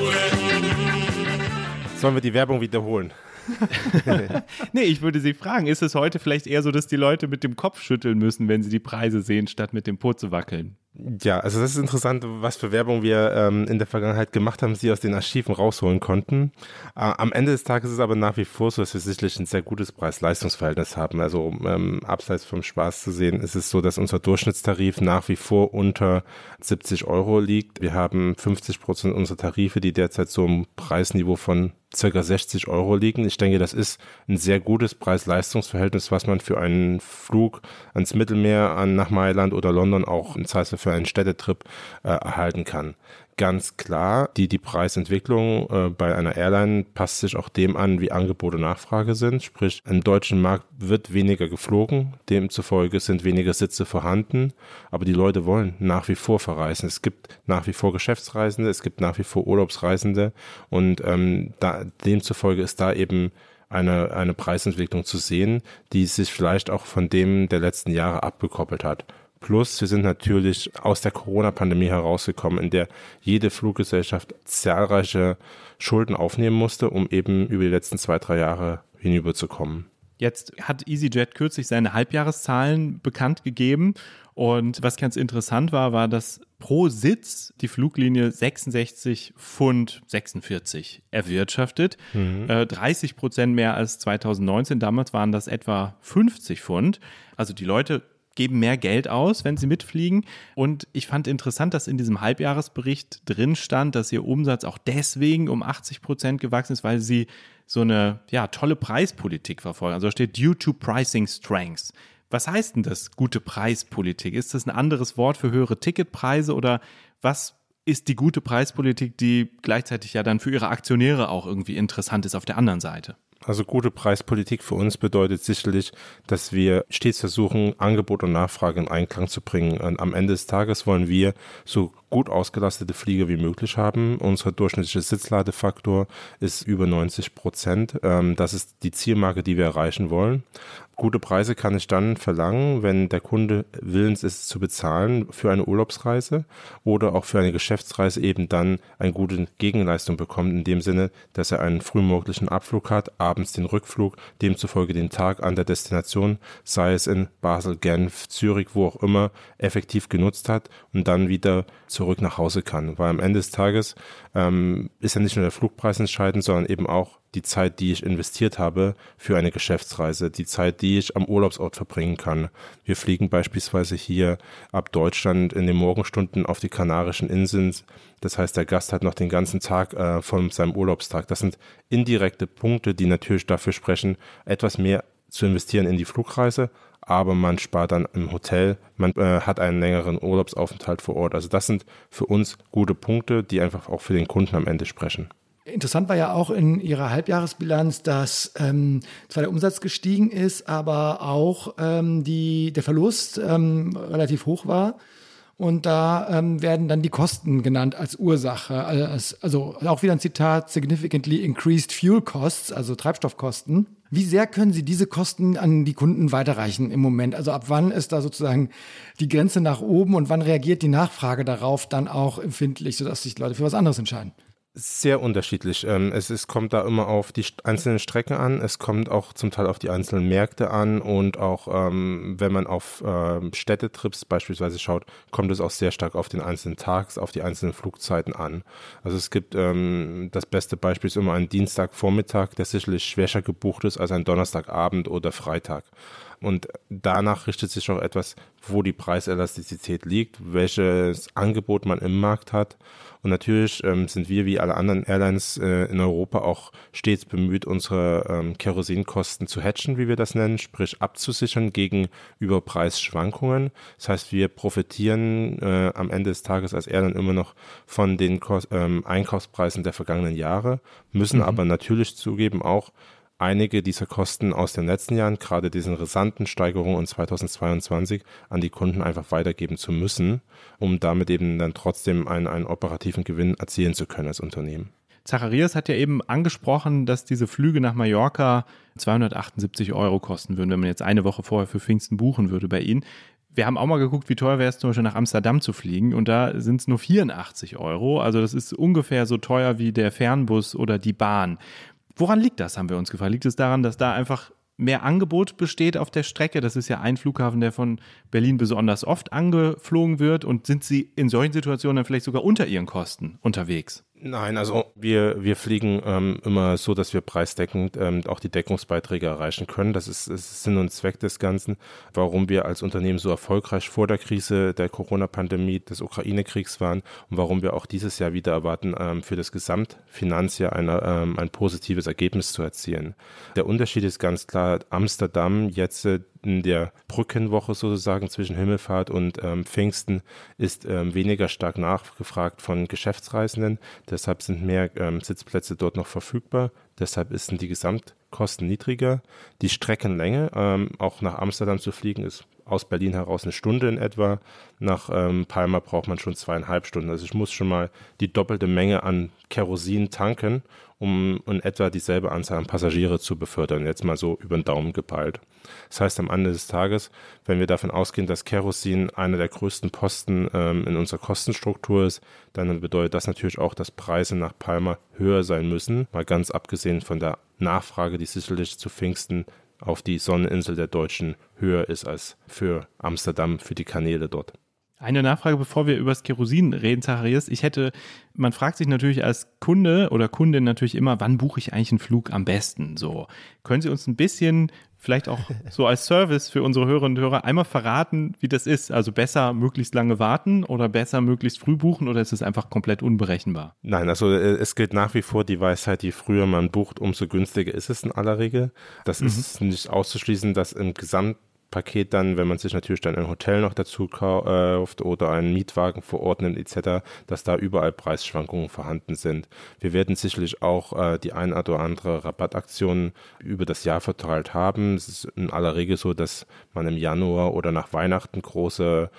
Sollen wir die Werbung wiederholen? nee, ich würde Sie fragen, ist es heute vielleicht eher so, dass die Leute mit dem Kopf schütteln müssen, wenn sie die Preise sehen, statt mit dem Po zu wackeln? Ja, also das ist interessant, was für Werbung wir ähm, in der Vergangenheit gemacht haben, sie aus den Archiven rausholen konnten. Äh, am Ende des Tages ist es aber nach wie vor so, dass wir sicherlich ein sehr gutes Preis-Leistungs-Verhältnis haben. Also ähm, abseits vom Spaß zu sehen, ist es so, dass unser Durchschnittstarif nach wie vor unter 70 Euro liegt. Wir haben 50 Prozent unserer Tarife, die derzeit so im Preisniveau von circa 60 Euro liegen. Ich denke, das ist ein sehr gutes Preis-Leistungs-Verhältnis, was man für einen Flug ans Mittelmeer, an, nach Mailand oder London auch im Zweifel für einen Städtetrip äh, erhalten kann ganz klar, die, die Preisentwicklung äh, bei einer Airline passt sich auch dem an, wie Angebot und Nachfrage sind. Sprich, im deutschen Markt wird weniger geflogen, demzufolge sind weniger Sitze vorhanden, aber die Leute wollen nach wie vor verreisen. Es gibt nach wie vor Geschäftsreisende, es gibt nach wie vor Urlaubsreisende und ähm, da, demzufolge ist da eben eine, eine Preisentwicklung zu sehen, die sich vielleicht auch von dem der letzten Jahre abgekoppelt hat. Plus, wir sind natürlich aus der Corona-Pandemie herausgekommen, in der jede Fluggesellschaft zahlreiche Schulden aufnehmen musste, um eben über die letzten zwei, drei Jahre hinüberzukommen. Jetzt hat EasyJet kürzlich seine Halbjahreszahlen bekannt gegeben. Und was ganz interessant war, war, dass pro Sitz die Fluglinie 66 Pfund 46 erwirtschaftet. Mhm. Äh, 30 Prozent mehr als 2019. Damals waren das etwa 50 Pfund. Also die Leute geben mehr Geld aus, wenn sie mitfliegen. Und ich fand interessant, dass in diesem Halbjahresbericht drin stand, dass ihr Umsatz auch deswegen um 80 Prozent gewachsen ist, weil sie so eine ja, tolle Preispolitik verfolgen. Also da steht due to pricing strengths. Was heißt denn das, gute Preispolitik? Ist das ein anderes Wort für höhere Ticketpreise oder was ist die gute Preispolitik, die gleichzeitig ja dann für ihre Aktionäre auch irgendwie interessant ist auf der anderen Seite? Also gute Preispolitik für uns bedeutet sicherlich, dass wir stets versuchen, Angebot und Nachfrage in Einklang zu bringen. Und am Ende des Tages wollen wir so gut ausgelastete Flieger wie möglich haben. Unser durchschnittlicher Sitzladefaktor ist über 90 Prozent. Ähm, das ist die Zielmarke, die wir erreichen wollen. Gute Preise kann ich dann verlangen, wenn der Kunde willens ist zu bezahlen für eine Urlaubsreise oder auch für eine Geschäftsreise eben dann eine gute Gegenleistung bekommt, in dem Sinne, dass er einen frühmorgendlichen Abflug hat, abends den Rückflug, demzufolge den Tag an der Destination, sei es in Basel, Genf, Zürich, wo auch immer, effektiv genutzt hat und dann wieder zurück nach Hause kann. Weil am Ende des Tages ähm, ist ja nicht nur der Flugpreis entscheidend, sondern eben auch die Zeit, die ich investiert habe für eine Geschäftsreise, die Zeit, die ich am Urlaubsort verbringen kann. Wir fliegen beispielsweise hier ab Deutschland in den Morgenstunden auf die Kanarischen Inseln. Das heißt, der Gast hat noch den ganzen Tag äh, von seinem Urlaubstag. Das sind indirekte Punkte, die natürlich dafür sprechen, etwas mehr zu investieren in die Flugreise, aber man spart dann im Hotel, man äh, hat einen längeren Urlaubsaufenthalt vor Ort. Also das sind für uns gute Punkte, die einfach auch für den Kunden am Ende sprechen. Interessant war ja auch in Ihrer Halbjahresbilanz, dass ähm, zwar der Umsatz gestiegen ist, aber auch ähm, die, der Verlust ähm, relativ hoch war. Und da ähm, werden dann die Kosten genannt als Ursache. Also auch wieder ein Zitat, significantly increased fuel costs, also Treibstoffkosten. Wie sehr können Sie diese Kosten an die Kunden weiterreichen im Moment? Also ab wann ist da sozusagen die Grenze nach oben und wann reagiert die Nachfrage darauf dann auch empfindlich, sodass sich Leute für was anderes entscheiden? Sehr unterschiedlich. Ähm, es, es kommt da immer auf die einzelnen Strecken an. Es kommt auch zum Teil auf die einzelnen Märkte an und auch ähm, wenn man auf ähm, Städtetrips beispielsweise schaut, kommt es auch sehr stark auf den einzelnen Tags, auf die einzelnen Flugzeiten an. Also es gibt das beste Beispiel ist immer ein Dienstagvormittag, der sicherlich schwächer gebucht ist als ein Donnerstagabend oder Freitag. Und danach richtet sich auch etwas, wo die Preiselastizität liegt, welches Angebot man im Markt hat. Und natürlich ähm, sind wir wie alle anderen Airlines äh, in Europa auch stets bemüht, unsere ähm, Kerosinkosten zu hatchen, wie wir das nennen, sprich abzusichern gegen Überpreisschwankungen. Das heißt, wir profitieren äh, am Ende des Tages als Airline immer noch von den Kos ähm, Einkaufspreisen der vergangenen Jahre, müssen mhm. aber natürlich zugeben auch, einige dieser Kosten aus den letzten Jahren, gerade diesen rasanten Steigerungen in 2022, an die Kunden einfach weitergeben zu müssen, um damit eben dann trotzdem einen, einen operativen Gewinn erzielen zu können als Unternehmen. Zacharias hat ja eben angesprochen, dass diese Flüge nach Mallorca 278 Euro kosten würden, wenn man jetzt eine Woche vorher für Pfingsten buchen würde bei Ihnen. Wir haben auch mal geguckt, wie teuer wäre es zum Beispiel nach Amsterdam zu fliegen und da sind es nur 84 Euro. Also das ist ungefähr so teuer wie der Fernbus oder die Bahn. Woran liegt das, haben wir uns gefragt. Liegt es daran, dass da einfach mehr Angebot besteht auf der Strecke? Das ist ja ein Flughafen, der von Berlin besonders oft angeflogen wird. Und sind Sie in solchen Situationen dann vielleicht sogar unter Ihren Kosten unterwegs? Nein, also wir, wir fliegen ähm, immer so, dass wir preisdeckend ähm, auch die Deckungsbeiträge erreichen können. Das ist, ist Sinn und Zweck des Ganzen, warum wir als Unternehmen so erfolgreich vor der Krise der Corona-Pandemie, des Ukraine-Kriegs waren und warum wir auch dieses Jahr wieder erwarten, ähm, für das Gesamtfinanzjahr eine, ähm, ein positives Ergebnis zu erzielen. Der Unterschied ist ganz klar, Amsterdam jetzt äh, in der Brückenwoche sozusagen zwischen Himmelfahrt und ähm, Pfingsten ist ähm, weniger stark nachgefragt von Geschäftsreisenden. Deshalb sind mehr ähm, Sitzplätze dort noch verfügbar. Deshalb sind die Gesamtkosten niedriger. Die Streckenlänge, ähm, auch nach Amsterdam zu fliegen, ist aus Berlin heraus eine Stunde in etwa. Nach ähm, Palma braucht man schon zweieinhalb Stunden. Also ich muss schon mal die doppelte Menge an Kerosin tanken, um in etwa dieselbe Anzahl an Passagiere zu befördern. Jetzt mal so über den Daumen gepeilt. Das heißt, am Ende des Tages, wenn wir davon ausgehen, dass Kerosin einer der größten Posten ähm, in unserer Kostenstruktur ist, dann bedeutet das natürlich auch, dass Preise nach Palma höher sein müssen. Mal ganz abgesehen von der Nachfrage, die sicherlich zu Pfingsten auf die Sonneninsel der Deutschen höher ist als für Amsterdam, für die Kanäle dort. Eine Nachfrage, bevor wir über das Kerosin reden, Zacharias. Ich hätte, man fragt sich natürlich als Kunde oder Kundin natürlich immer, wann buche ich eigentlich einen Flug am besten? So. Können Sie uns ein bisschen, vielleicht auch so als Service für unsere Hörerinnen und Hörer, einmal verraten, wie das ist? Also besser möglichst lange warten oder besser möglichst früh buchen oder ist es einfach komplett unberechenbar? Nein, also äh, es gilt nach wie vor die Weisheit, je früher man bucht, umso günstiger ist es in aller Regel. Das mhm. ist nicht auszuschließen, dass im Gesamt Paket dann, wenn man sich natürlich dann ein Hotel noch dazu kauft oder einen Mietwagen verordnet etc., dass da überall Preisschwankungen vorhanden sind. Wir werden sicherlich auch äh, die ein oder andere Rabattaktion über das Jahr verteilt haben. Es ist in aller Regel so, dass man im Januar oder nach Weihnachten große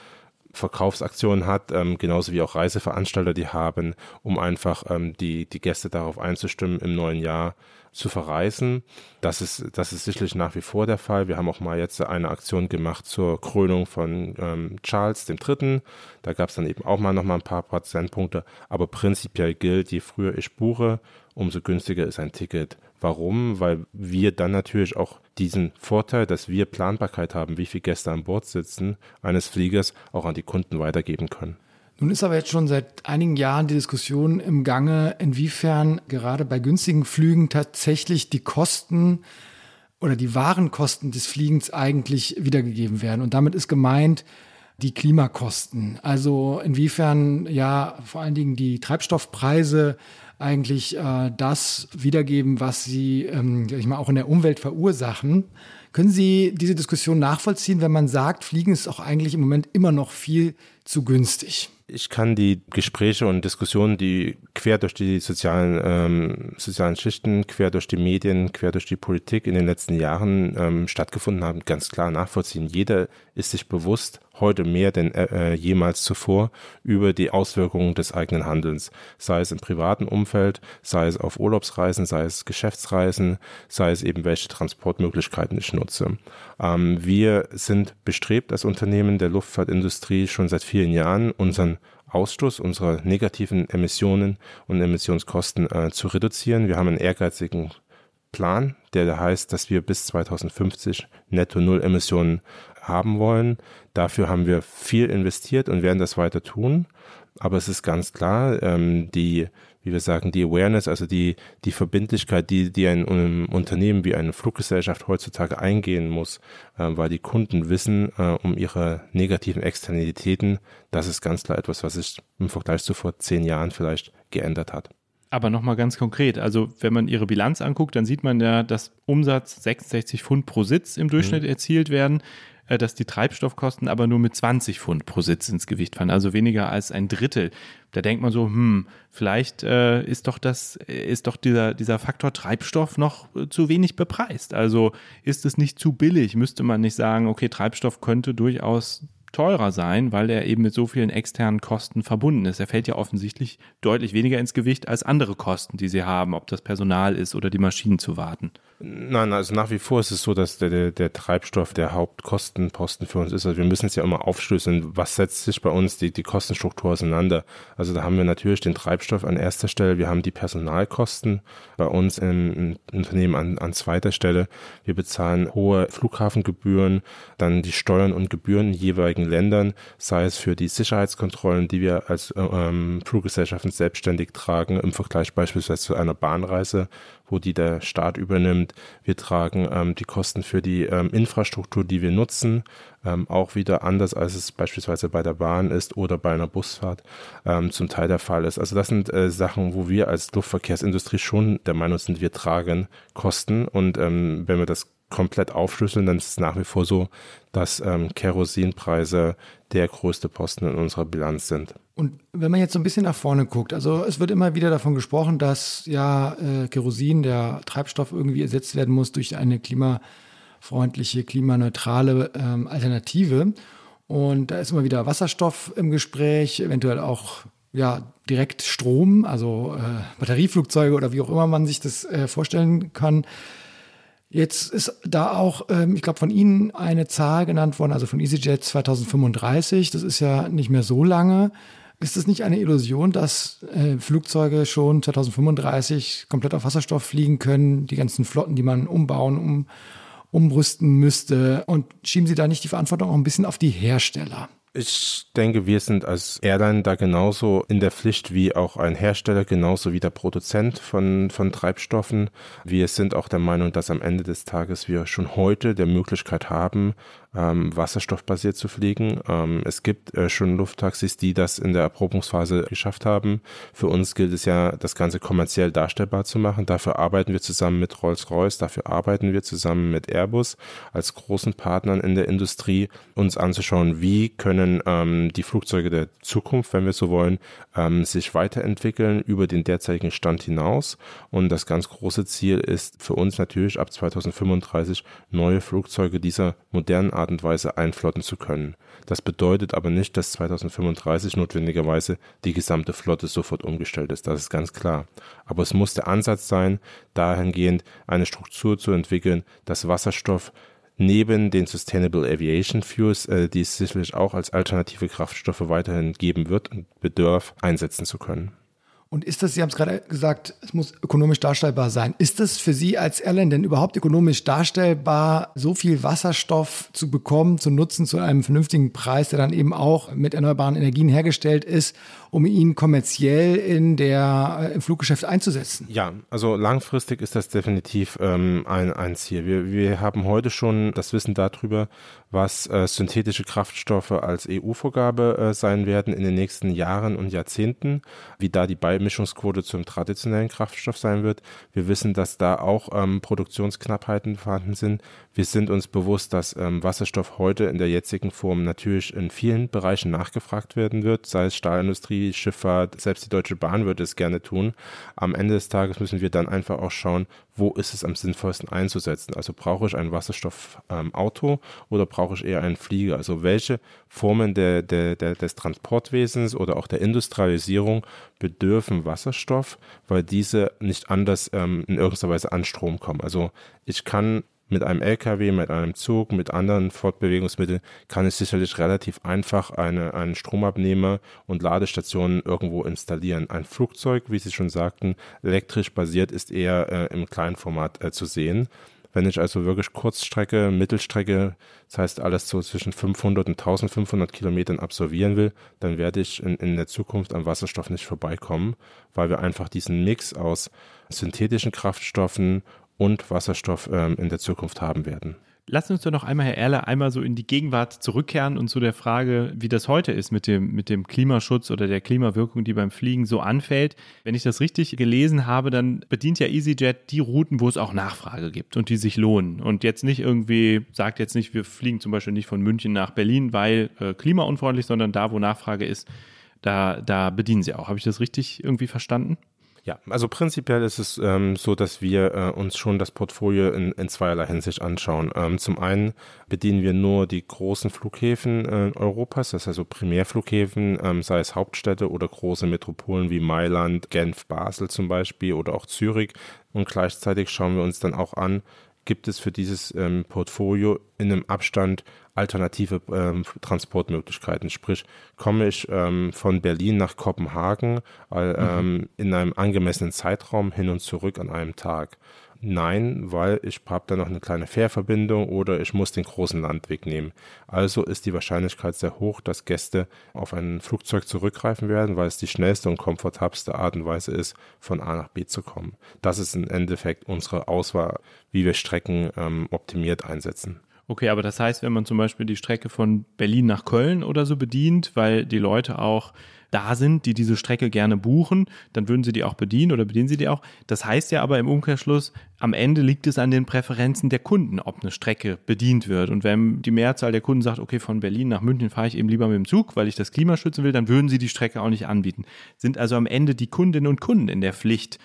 Verkaufsaktionen hat, ähm, genauso wie auch Reiseveranstalter die haben, um einfach ähm, die, die Gäste darauf einzustimmen, im neuen Jahr zu verreisen. Das ist, das ist sicherlich nach wie vor der Fall. Wir haben auch mal jetzt eine Aktion gemacht zur Krönung von ähm, Charles III. Da gab es dann eben auch mal noch mal ein paar Prozentpunkte. Aber prinzipiell gilt, je früher ich buche, umso günstiger ist ein Ticket. Warum? Weil wir dann natürlich auch diesen Vorteil, dass wir Planbarkeit haben, wie viele Gäste an Bord sitzen, eines Fliegers auch an die Kunden weitergeben können. Nun ist aber jetzt schon seit einigen Jahren die Diskussion im Gange, inwiefern gerade bei günstigen Flügen tatsächlich die Kosten oder die Warenkosten des Fliegens eigentlich wiedergegeben werden. Und damit ist gemeint die Klimakosten. Also inwiefern ja vor allen Dingen die Treibstoffpreise eigentlich äh, das wiedergeben, was sie ähm, ich mal, auch in der Umwelt verursachen. Können Sie diese Diskussion nachvollziehen, wenn man sagt, Fliegen ist auch eigentlich im Moment immer noch viel zu günstig? Ich kann die Gespräche und Diskussionen, die quer durch die sozialen, ähm, sozialen Schichten, quer durch die Medien, quer durch die Politik in den letzten Jahren ähm, stattgefunden haben, ganz klar nachvollziehen. Jeder ist sich bewusst, heute mehr denn äh, äh, jemals zuvor, über die Auswirkungen des eigenen Handelns. Sei es im privaten Umfeld, sei es auf Urlaubsreisen, sei es Geschäftsreisen, sei es eben welche Transportmöglichkeiten ich nutze. Ähm, wir sind bestrebt als Unternehmen der Luftfahrtindustrie schon seit vielen Jahren, unseren Ausstoß unserer negativen Emissionen und Emissionskosten äh, zu reduzieren. Wir haben einen ehrgeizigen Plan, der da heißt, dass wir bis 2050 netto Null Emissionen haben wollen. Dafür haben wir viel investiert und werden das weiter tun. Aber es ist ganz klar, ähm, die, wie wir sagen, die Awareness, also die, die Verbindlichkeit, die, die ein um, Unternehmen wie eine Fluggesellschaft heutzutage eingehen muss, äh, weil die Kunden wissen äh, um ihre negativen Externalitäten, das ist ganz klar etwas, was sich im Vergleich zu vor zehn Jahren vielleicht geändert hat. Aber nochmal ganz konkret, also wenn man ihre Bilanz anguckt, dann sieht man ja, dass Umsatz 66 Pfund pro Sitz im Durchschnitt mhm. erzielt werden, dass die Treibstoffkosten aber nur mit 20 Pfund pro Sitz ins Gewicht fallen, also weniger als ein Drittel. Da denkt man so, hm, vielleicht äh, ist doch das, ist doch dieser, dieser Faktor Treibstoff noch äh, zu wenig bepreist. Also ist es nicht zu billig? Müsste man nicht sagen, okay, Treibstoff könnte durchaus teurer sein, weil er eben mit so vielen externen Kosten verbunden ist. Er fällt ja offensichtlich deutlich weniger ins Gewicht als andere Kosten, die sie haben, ob das Personal ist oder die Maschinen zu warten. Nein, also nach wie vor ist es so, dass der, der, der Treibstoff der Hauptkostenposten für uns ist. Also wir müssen es ja immer aufschlüsseln, was setzt sich bei uns die, die Kostenstruktur auseinander. Also da haben wir natürlich den Treibstoff an erster Stelle, wir haben die Personalkosten bei uns im, im Unternehmen an, an zweiter Stelle. Wir bezahlen hohe Flughafengebühren, dann die Steuern und Gebühren in jeweiligen Ländern, sei es für die Sicherheitskontrollen, die wir als äh, ähm, Fluggesellschaften selbstständig tragen, im Vergleich beispielsweise zu einer Bahnreise, wo die der Staat übernimmt. Wir tragen ähm, die Kosten für die ähm, Infrastruktur, die wir nutzen, ähm, auch wieder anders, als es beispielsweise bei der Bahn ist oder bei einer Busfahrt ähm, zum Teil der Fall ist. Also das sind äh, Sachen, wo wir als Luftverkehrsindustrie schon der Meinung sind, wir tragen Kosten und ähm, wenn wir das komplett aufschlüsseln, dann ist es nach wie vor so, dass ähm, Kerosinpreise der größte Posten in unserer Bilanz sind. Und wenn man jetzt so ein bisschen nach vorne guckt, also es wird immer wieder davon gesprochen, dass ja äh, Kerosin, der Treibstoff, irgendwie ersetzt werden muss durch eine klimafreundliche, klimaneutrale ähm, Alternative. Und da ist immer wieder Wasserstoff im Gespräch, eventuell auch ja, direkt Strom, also äh, Batterieflugzeuge oder wie auch immer man sich das äh, vorstellen kann. Jetzt ist da auch, ähm, ich glaube, von Ihnen eine Zahl genannt worden, also von EasyJet 2035. Das ist ja nicht mehr so lange. Ist es nicht eine Illusion, dass äh, Flugzeuge schon 2035 komplett auf Wasserstoff fliegen können? Die ganzen Flotten, die man umbauen, um, umrüsten müsste? Und schieben Sie da nicht die Verantwortung auch ein bisschen auf die Hersteller? Ich denke, wir sind als Airline da genauso in der Pflicht wie auch ein Hersteller, genauso wie der Produzent von, von Treibstoffen. Wir sind auch der Meinung, dass am Ende des Tages wir schon heute der Möglichkeit haben, ähm, wasserstoffbasiert zu fliegen. Ähm, es gibt äh, schon Lufttaxis, die das in der Erprobungsphase geschafft haben. Für uns gilt es ja, das Ganze kommerziell darstellbar zu machen. Dafür arbeiten wir zusammen mit Rolls-Royce, dafür arbeiten wir zusammen mit Airbus als großen Partnern in der Industrie, uns anzuschauen, wie können ähm, die Flugzeuge der Zukunft, wenn wir so wollen, ähm, sich weiterentwickeln über den derzeitigen Stand hinaus. Und das ganz große Ziel ist für uns natürlich ab 2035 neue Flugzeuge dieser modernen Art und Weise einflotten zu können. Das bedeutet aber nicht, dass 2035 notwendigerweise die gesamte Flotte sofort umgestellt ist. Das ist ganz klar. Aber es muss der Ansatz sein, dahingehend eine Struktur zu entwickeln, dass Wasserstoff neben den Sustainable Aviation Fuels, äh, die es sicherlich auch als alternative Kraftstoffe weiterhin geben wird und bedarf, einsetzen zu können. Und ist das, Sie haben es gerade gesagt, es muss ökonomisch darstellbar sein. Ist das für Sie als Airline denn überhaupt ökonomisch darstellbar, so viel Wasserstoff zu bekommen, zu nutzen zu einem vernünftigen Preis, der dann eben auch mit erneuerbaren Energien hergestellt ist, um ihn kommerziell in der, äh, im Fluggeschäft einzusetzen? Ja, also langfristig ist das definitiv ähm, ein, ein Ziel. Wir, wir haben heute schon das Wissen darüber, was äh, synthetische Kraftstoffe als EU-Vorgabe äh, sein werden in den nächsten Jahren und Jahrzehnten, wie da die Beimischungsquote zum traditionellen Kraftstoff sein wird. Wir wissen, dass da auch ähm, Produktionsknappheiten vorhanden sind. Wir sind uns bewusst, dass ähm, Wasserstoff heute in der jetzigen Form natürlich in vielen Bereichen nachgefragt werden wird, sei es Stahlindustrie, Schifffahrt, selbst die Deutsche Bahn würde es gerne tun. Am Ende des Tages müssen wir dann einfach auch schauen, wo ist es am sinnvollsten einzusetzen. Also brauche ich ein Wasserstoffauto ähm, oder brauche ich eher einen Flieger? Also welche Formen der, der, der, des Transportwesens oder auch der Industrialisierung bedürfen Wasserstoff, weil diese nicht anders ähm, in irgendeiner Weise an Strom kommen. Also ich kann mit einem LKW, mit einem Zug, mit anderen Fortbewegungsmitteln kann ich sicherlich relativ einfach eine, einen Stromabnehmer und Ladestationen irgendwo installieren. Ein Flugzeug, wie Sie schon sagten, elektrisch basiert, ist eher äh, im Kleinformat äh, zu sehen. Wenn ich also wirklich Kurzstrecke, Mittelstrecke, das heißt alles so zwischen 500 und 1500 Kilometern absolvieren will, dann werde ich in, in der Zukunft am Wasserstoff nicht vorbeikommen, weil wir einfach diesen Mix aus synthetischen Kraftstoffen und Wasserstoff ähm, in der Zukunft haben werden. Lass uns doch noch einmal, Herr Erler, einmal so in die Gegenwart zurückkehren und zu der Frage, wie das heute ist mit dem, mit dem Klimaschutz oder der Klimawirkung, die beim Fliegen so anfällt. Wenn ich das richtig gelesen habe, dann bedient ja EasyJet die Routen, wo es auch Nachfrage gibt und die sich lohnen. Und jetzt nicht irgendwie, sagt jetzt nicht, wir fliegen zum Beispiel nicht von München nach Berlin, weil äh, klimaunfreundlich, sondern da, wo Nachfrage ist, da, da bedienen sie auch. Habe ich das richtig irgendwie verstanden? Ja, also prinzipiell ist es ähm, so, dass wir äh, uns schon das Portfolio in, in zweierlei Hinsicht anschauen. Ähm, zum einen bedienen wir nur die großen Flughäfen äh, Europas, das heißt also Primärflughäfen, ähm, sei es Hauptstädte oder große Metropolen wie Mailand, Genf, Basel zum Beispiel oder auch Zürich. Und gleichzeitig schauen wir uns dann auch an, gibt es für dieses ähm, Portfolio in einem Abstand alternative ähm, Transportmöglichkeiten. Sprich, komme ich ähm, von Berlin nach Kopenhagen äh, mhm. in einem angemessenen Zeitraum hin und zurück an einem Tag. Nein, weil ich habe da noch eine kleine Fährverbindung oder ich muss den großen Landweg nehmen. Also ist die Wahrscheinlichkeit sehr hoch, dass Gäste auf ein Flugzeug zurückgreifen werden, weil es die schnellste und komfortabelste Art und Weise ist, von A nach B zu kommen. Das ist im Endeffekt unsere Auswahl, wie wir Strecken ähm, optimiert einsetzen. Okay, aber das heißt, wenn man zum Beispiel die Strecke von Berlin nach Köln oder so bedient, weil die Leute auch da sind, die diese Strecke gerne buchen, dann würden sie die auch bedienen oder bedienen sie die auch. Das heißt ja aber im Umkehrschluss, am Ende liegt es an den Präferenzen der Kunden, ob eine Strecke bedient wird. Und wenn die Mehrzahl der Kunden sagt, okay, von Berlin nach München fahre ich eben lieber mit dem Zug, weil ich das Klima schützen will, dann würden sie die Strecke auch nicht anbieten. Sind also am Ende die Kundinnen und Kunden in der Pflicht,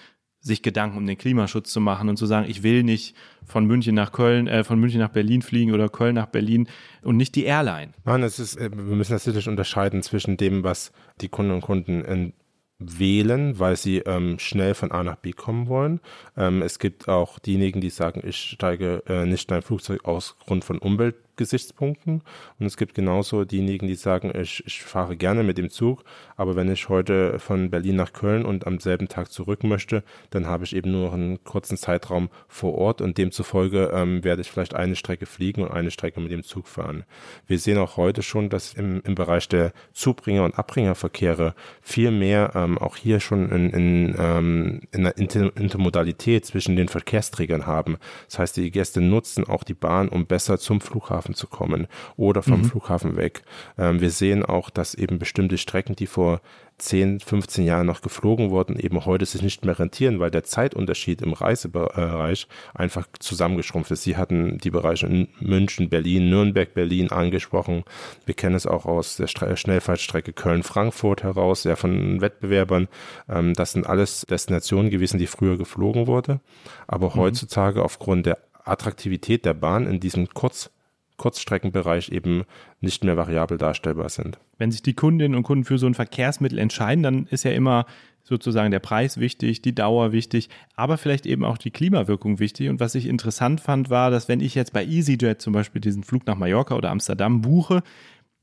sich Gedanken um den Klimaschutz zu machen und zu sagen, ich will nicht von München nach Köln, äh, von München nach Berlin fliegen oder Köln nach Berlin und nicht die Airline. Nein, es ist, äh, wir müssen natürlich unterscheiden zwischen dem, was die Kunden und Kunden in wählen, weil sie ähm, schnell von A nach B kommen wollen. Ähm, es gibt auch diejenigen, die sagen, ich steige äh, nicht in ein Flugzeug aus Grund von Umwelt Gesichtspunkten. Und es gibt genauso diejenigen, die sagen, ich, ich fahre gerne mit dem Zug, aber wenn ich heute von Berlin nach Köln und am selben Tag zurück möchte, dann habe ich eben nur noch einen kurzen Zeitraum vor Ort und demzufolge ähm, werde ich vielleicht eine Strecke fliegen und eine Strecke mit dem Zug fahren. Wir sehen auch heute schon, dass im, im Bereich der Zubringer- und Abbringerverkehre viel mehr ähm, auch hier schon in, in, ähm, in einer Intermodalität zwischen den Verkehrsträgern haben. Das heißt, die Gäste nutzen auch die Bahn, um besser zum Flughafen zu kommen oder vom mhm. Flughafen weg. Ähm, wir sehen auch, dass eben bestimmte Strecken, die vor 10, 15 Jahren noch geflogen wurden, eben heute sich nicht mehr rentieren, weil der Zeitunterschied im Reisebereich einfach zusammengeschrumpft ist. Sie hatten die Bereiche in München, Berlin, Nürnberg, Berlin angesprochen. Wir kennen es auch aus der Schnellfahrtstrecke Köln-Frankfurt heraus, ja von Wettbewerbern. Ähm, das sind alles Destinationen gewesen, die früher geflogen wurde. Aber mhm. heutzutage aufgrund der Attraktivität der Bahn in diesem Kurz Kurzstreckenbereich eben nicht mehr variabel darstellbar sind. Wenn sich die Kundinnen und Kunden für so ein Verkehrsmittel entscheiden, dann ist ja immer sozusagen der Preis wichtig, die Dauer wichtig, aber vielleicht eben auch die Klimawirkung wichtig. Und was ich interessant fand, war, dass wenn ich jetzt bei EasyJet zum Beispiel diesen Flug nach Mallorca oder Amsterdam buche,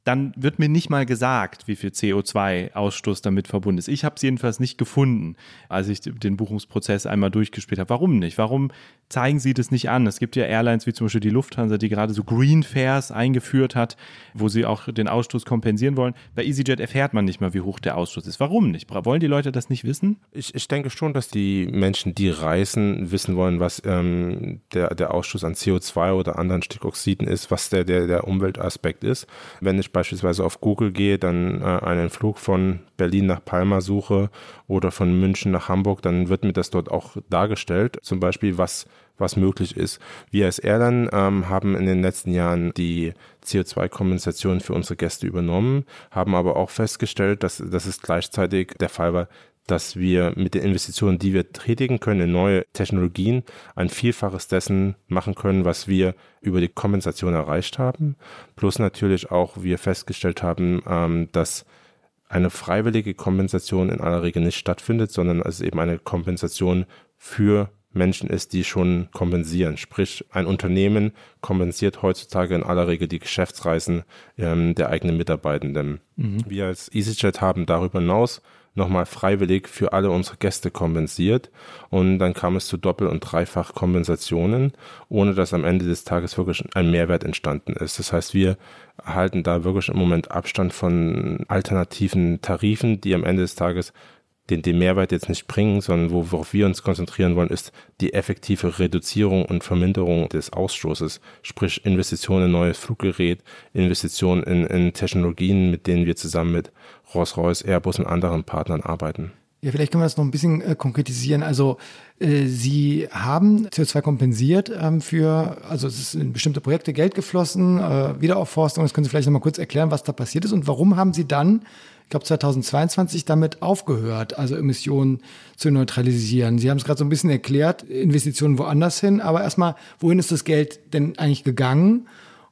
dann wird mir nicht mal gesagt, wie viel CO2-Ausstoß damit verbunden ist. Ich habe es jedenfalls nicht gefunden, als ich den Buchungsprozess einmal durchgespielt habe. Warum nicht? Warum zeigen sie das nicht an? Es gibt ja Airlines wie zum Beispiel die Lufthansa, die gerade so Green Fares eingeführt hat, wo sie auch den Ausstoß kompensieren wollen. Bei EasyJet erfährt man nicht mal, wie hoch der Ausstoß ist. Warum nicht? Wollen die Leute das nicht wissen? Ich, ich denke schon, dass die Menschen, die reisen, wissen wollen, was ähm, der, der Ausstoß an CO2 oder anderen Stickoxiden ist, was der, der, der Umweltaspekt ist. Wenn ich beispielsweise auf Google gehe, dann äh, einen Flug von Berlin nach Palma suche oder von München nach Hamburg, dann wird mir das dort auch dargestellt. Zum Beispiel, was was möglich ist. Wir als Airline ähm, haben in den letzten Jahren die CO2-Kompensation für unsere Gäste übernommen, haben aber auch festgestellt, dass, dass es gleichzeitig der Fall war, dass wir mit den Investitionen, die wir tätigen können in neue Technologien, ein Vielfaches dessen machen können, was wir über die Kompensation erreicht haben. Plus natürlich auch wir festgestellt haben, ähm, dass eine freiwillige Kompensation in aller Regel nicht stattfindet, sondern es eben eine Kompensation für Menschen ist, die schon kompensieren. Sprich, ein Unternehmen kompensiert heutzutage in aller Regel die Geschäftsreisen ähm, der eigenen Mitarbeitenden. Mhm. Wir als EasyJet haben darüber hinaus nochmal freiwillig für alle unsere Gäste kompensiert und dann kam es zu Doppel- und Dreifach-Kompensationen, ohne dass am Ende des Tages wirklich ein Mehrwert entstanden ist. Das heißt, wir halten da wirklich im Moment Abstand von alternativen Tarifen, die am Ende des Tages den, den Mehrwert jetzt nicht bringen, sondern worauf wir uns konzentrieren wollen, ist die effektive Reduzierung und Verminderung des Ausstoßes, sprich Investitionen in neues Fluggerät, Investitionen in, in Technologien, mit denen wir zusammen mit Rolls-Royce, Airbus und anderen Partnern arbeiten. Ja, vielleicht können wir das noch ein bisschen äh, konkretisieren. Also äh, Sie haben CO2 kompensiert ähm, für, also es ist in bestimmte Projekte Geld geflossen, äh, Wiederaufforstung. Das können Sie vielleicht noch mal kurz erklären, was da passiert ist und warum haben Sie dann glaube 2022 damit aufgehört, also Emissionen zu neutralisieren. Sie haben es gerade so ein bisschen erklärt, Investitionen woanders hin, aber erstmal, wohin ist das Geld denn eigentlich gegangen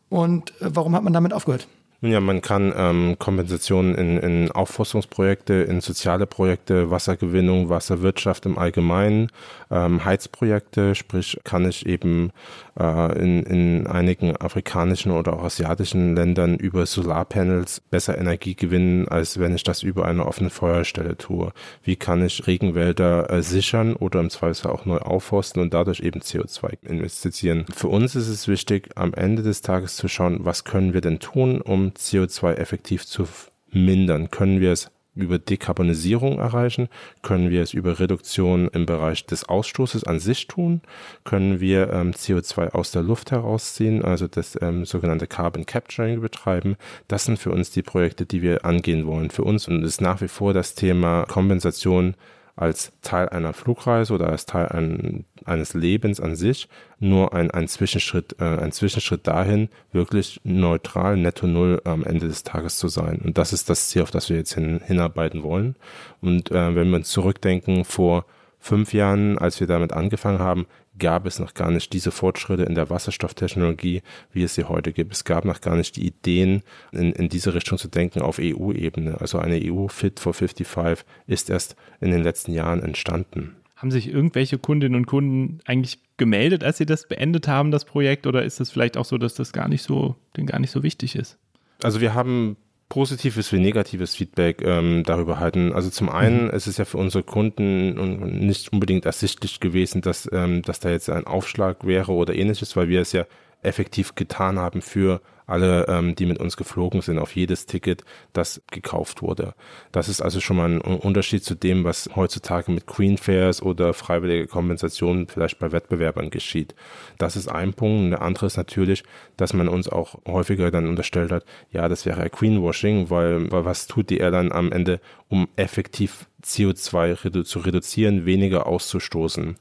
und äh, warum hat man damit aufgehört? Ja, man kann ähm, Kompensationen in, in Aufforstungsprojekte, in soziale Projekte, Wassergewinnung, Wasserwirtschaft im Allgemeinen, ähm, Heizprojekte, sprich kann ich eben äh, in, in einigen afrikanischen oder auch asiatischen Ländern über Solarpanels besser Energie gewinnen, als wenn ich das über eine offene Feuerstelle tue. Wie kann ich Regenwälder äh, sichern oder im Zweifelsfall auch neu aufforsten und dadurch eben CO2 investieren. Für uns ist es wichtig, am Ende des Tages zu schauen, was können wir denn tun, um CO2 effektiv zu mindern? Können wir es über Dekarbonisierung erreichen? Können wir es über Reduktion im Bereich des Ausstoßes an sich tun? Können wir ähm, CO2 aus der Luft herausziehen, also das ähm, sogenannte Carbon Capturing betreiben? Das sind für uns die Projekte, die wir angehen wollen. Für uns und ist nach wie vor das Thema Kompensation als Teil einer Flugreise oder als Teil ein, eines Lebens an sich nur ein, ein Zwischenschritt, äh, ein Zwischenschritt dahin, wirklich neutral, netto null am Ende des Tages zu sein. Und das ist das Ziel, auf das wir jetzt hin, hinarbeiten wollen. Und äh, wenn wir uns zurückdenken, vor fünf Jahren, als wir damit angefangen haben, gab es noch gar nicht diese Fortschritte in der Wasserstofftechnologie, wie es sie heute gibt. Es gab noch gar nicht die Ideen, in, in diese Richtung zu denken auf EU-Ebene. Also eine EU Fit for 55 ist erst in den letzten Jahren entstanden. Haben sich irgendwelche Kundinnen und Kunden eigentlich gemeldet, als Sie das beendet haben, das Projekt? Oder ist es vielleicht auch so, dass das gar nicht so, denen gar nicht so wichtig ist? Also wir haben positives wie negatives Feedback ähm, darüber halten. Also zum einen mhm. ist es ja für unsere Kunden nicht unbedingt ersichtlich gewesen, dass, ähm, dass da jetzt ein Aufschlag wäre oder ähnliches, weil wir es ja effektiv getan haben für alle, ähm, die mit uns geflogen sind, auf jedes Ticket, das gekauft wurde. Das ist also schon mal ein Unterschied zu dem, was heutzutage mit Queen Fairs oder freiwillige Kompensationen vielleicht bei Wettbewerbern geschieht. Das ist ein Punkt. Der andere ist natürlich, dass man uns auch häufiger dann unterstellt hat, ja, das wäre Greenwashing, weil, weil was tut die Airline am Ende, um effektiv CO2 redu zu reduzieren, weniger auszustoßen.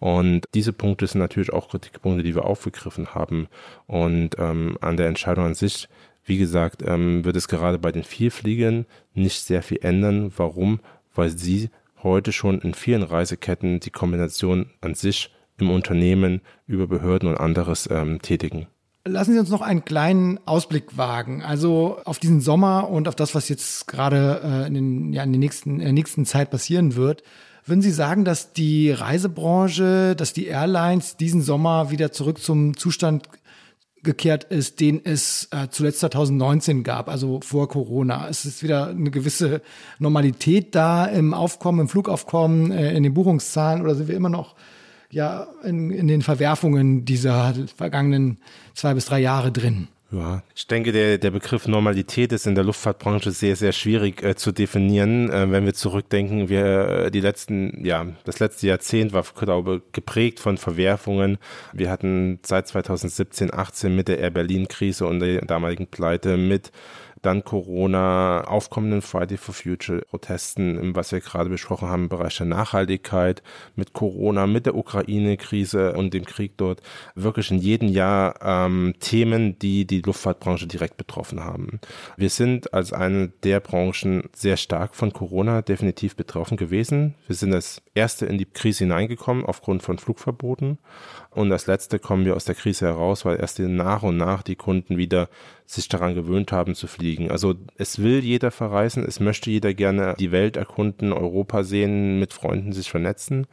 Und diese Punkte sind natürlich auch Kritikpunkte, die wir aufgegriffen haben. Und ähm, an der Entscheidung an sich, wie gesagt, ähm, wird es gerade bei den Vielfliegern nicht sehr viel ändern. Warum? Weil sie heute schon in vielen Reiseketten die Kombination an sich im Unternehmen über Behörden und anderes ähm, tätigen. Lassen Sie uns noch einen kleinen Ausblick wagen. Also auf diesen Sommer und auf das, was jetzt gerade äh, in, den, ja, in, den nächsten, in der nächsten Zeit passieren wird. Würden Sie sagen, dass die Reisebranche, dass die Airlines diesen Sommer wieder zurück zum Zustand gekehrt ist, den es äh, zuletzt 2019 gab, also vor Corona. Es ist wieder eine gewisse Normalität da im Aufkommen, im Flugaufkommen, äh, in den Buchungszahlen oder sind wir immer noch ja in, in den Verwerfungen dieser vergangenen zwei bis drei Jahre drin. Ja, ich denke, der, der Begriff Normalität ist in der Luftfahrtbranche sehr, sehr schwierig äh, zu definieren. Äh, wenn wir zurückdenken, wir äh, die letzten, ja, das letzte Jahrzehnt war, glaube geprägt von Verwerfungen. Wir hatten seit 2017, 18 mit der Air Berlin Krise und der damaligen Pleite mit dann Corona, aufkommenden Friday for Future Protesten, was wir gerade besprochen haben im Bereich der Nachhaltigkeit, mit Corona, mit der Ukraine-Krise und dem Krieg dort, wirklich in jedem Jahr ähm, Themen, die die Luftfahrtbranche direkt betroffen haben. Wir sind als eine der Branchen sehr stark von Corona definitiv betroffen gewesen. Wir sind als erste in die Krise hineingekommen aufgrund von Flugverboten und als letzte kommen wir aus der Krise heraus, weil erst nach und nach die Kunden wieder sich daran gewöhnt haben zu fliegen. Also es will jeder verreisen, es möchte jeder gerne die Welt erkunden, Europa sehen, mit Freunden sich vernetzen.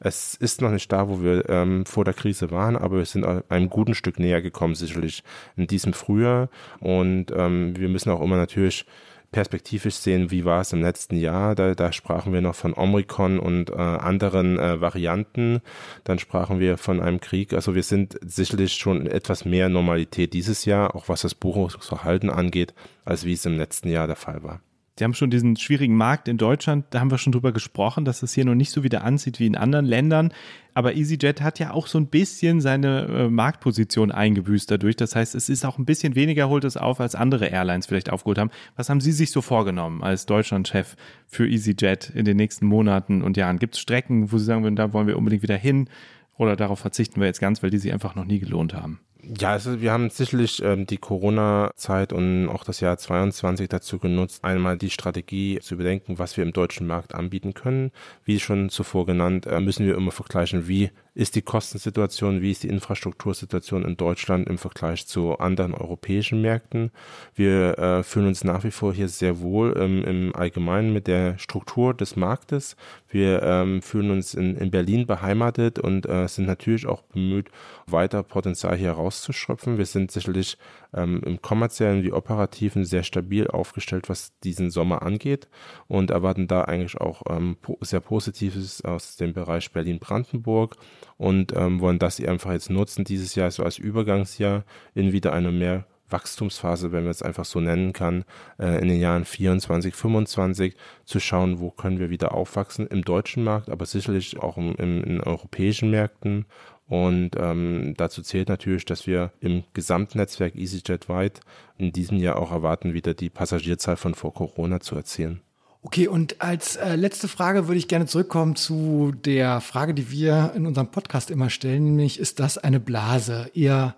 Es ist noch nicht da, wo wir ähm, vor der Krise waren, aber wir sind einem guten Stück näher gekommen, sicherlich in diesem Frühjahr. Und ähm, wir müssen auch immer natürlich perspektivisch sehen, wie war es im letzten Jahr. Da, da sprachen wir noch von Omikron und äh, anderen äh, Varianten. Dann sprachen wir von einem Krieg. Also wir sind sicherlich schon etwas mehr Normalität dieses Jahr, auch was das Buchungsverhalten angeht, als wie es im letzten Jahr der Fall war. Sie haben schon diesen schwierigen Markt in Deutschland, da haben wir schon drüber gesprochen, dass es hier noch nicht so wieder anzieht wie in anderen Ländern. Aber EasyJet hat ja auch so ein bisschen seine äh, Marktposition eingebüßt dadurch. Das heißt, es ist auch ein bisschen weniger holt es auf, als andere Airlines vielleicht aufgeholt haben. Was haben Sie sich so vorgenommen als Deutschlandchef für EasyJet in den nächsten Monaten und Jahren? Gibt es Strecken, wo Sie sagen würden, da wollen wir unbedingt wieder hin? Oder darauf verzichten wir jetzt ganz, weil die sich einfach noch nie gelohnt haben? Ja, also wir haben sicherlich ähm, die Corona-Zeit und auch das Jahr 22 dazu genutzt, einmal die Strategie zu überdenken, was wir im deutschen Markt anbieten können. Wie schon zuvor genannt, äh, müssen wir immer vergleichen, wie ist die Kostensituation, wie ist die Infrastruktursituation in Deutschland im Vergleich zu anderen europäischen Märkten. Wir äh, fühlen uns nach wie vor hier sehr wohl ähm, im Allgemeinen mit der Struktur des Marktes. Wir ähm, fühlen uns in, in Berlin beheimatet und äh, sind natürlich auch bemüht, weiter Potenzial hier rauszuschöpfen. Wir sind sicherlich ähm, im kommerziellen wie operativen sehr stabil aufgestellt, was diesen Sommer angeht und erwarten da eigentlich auch ähm, sehr Positives aus dem Bereich Berlin-Brandenburg und ähm, wollen das einfach jetzt nutzen, dieses Jahr so als Übergangsjahr in wieder eine mehr Wachstumsphase, wenn man es einfach so nennen kann, äh, in den Jahren 24, 25 zu schauen, wo können wir wieder aufwachsen im deutschen Markt, aber sicherlich auch im, in europäischen Märkten und ähm, dazu zählt natürlich, dass wir im Gesamtnetzwerk EasyJet weit in diesem Jahr auch erwarten, wieder die Passagierzahl von vor Corona zu erzielen. Okay, und als äh, letzte Frage würde ich gerne zurückkommen zu der Frage, die wir in unserem Podcast immer stellen, nämlich ist das eine Blase? Ihr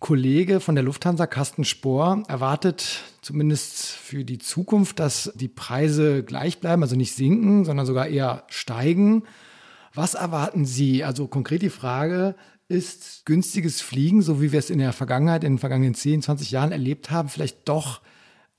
Kollege von der Lufthansa, Carsten Spohr, erwartet zumindest für die Zukunft, dass die Preise gleich bleiben, also nicht sinken, sondern sogar eher steigen. Was erwarten Sie? Also konkret die Frage, ist günstiges Fliegen, so wie wir es in der Vergangenheit, in den vergangenen 10, 20 Jahren erlebt haben, vielleicht doch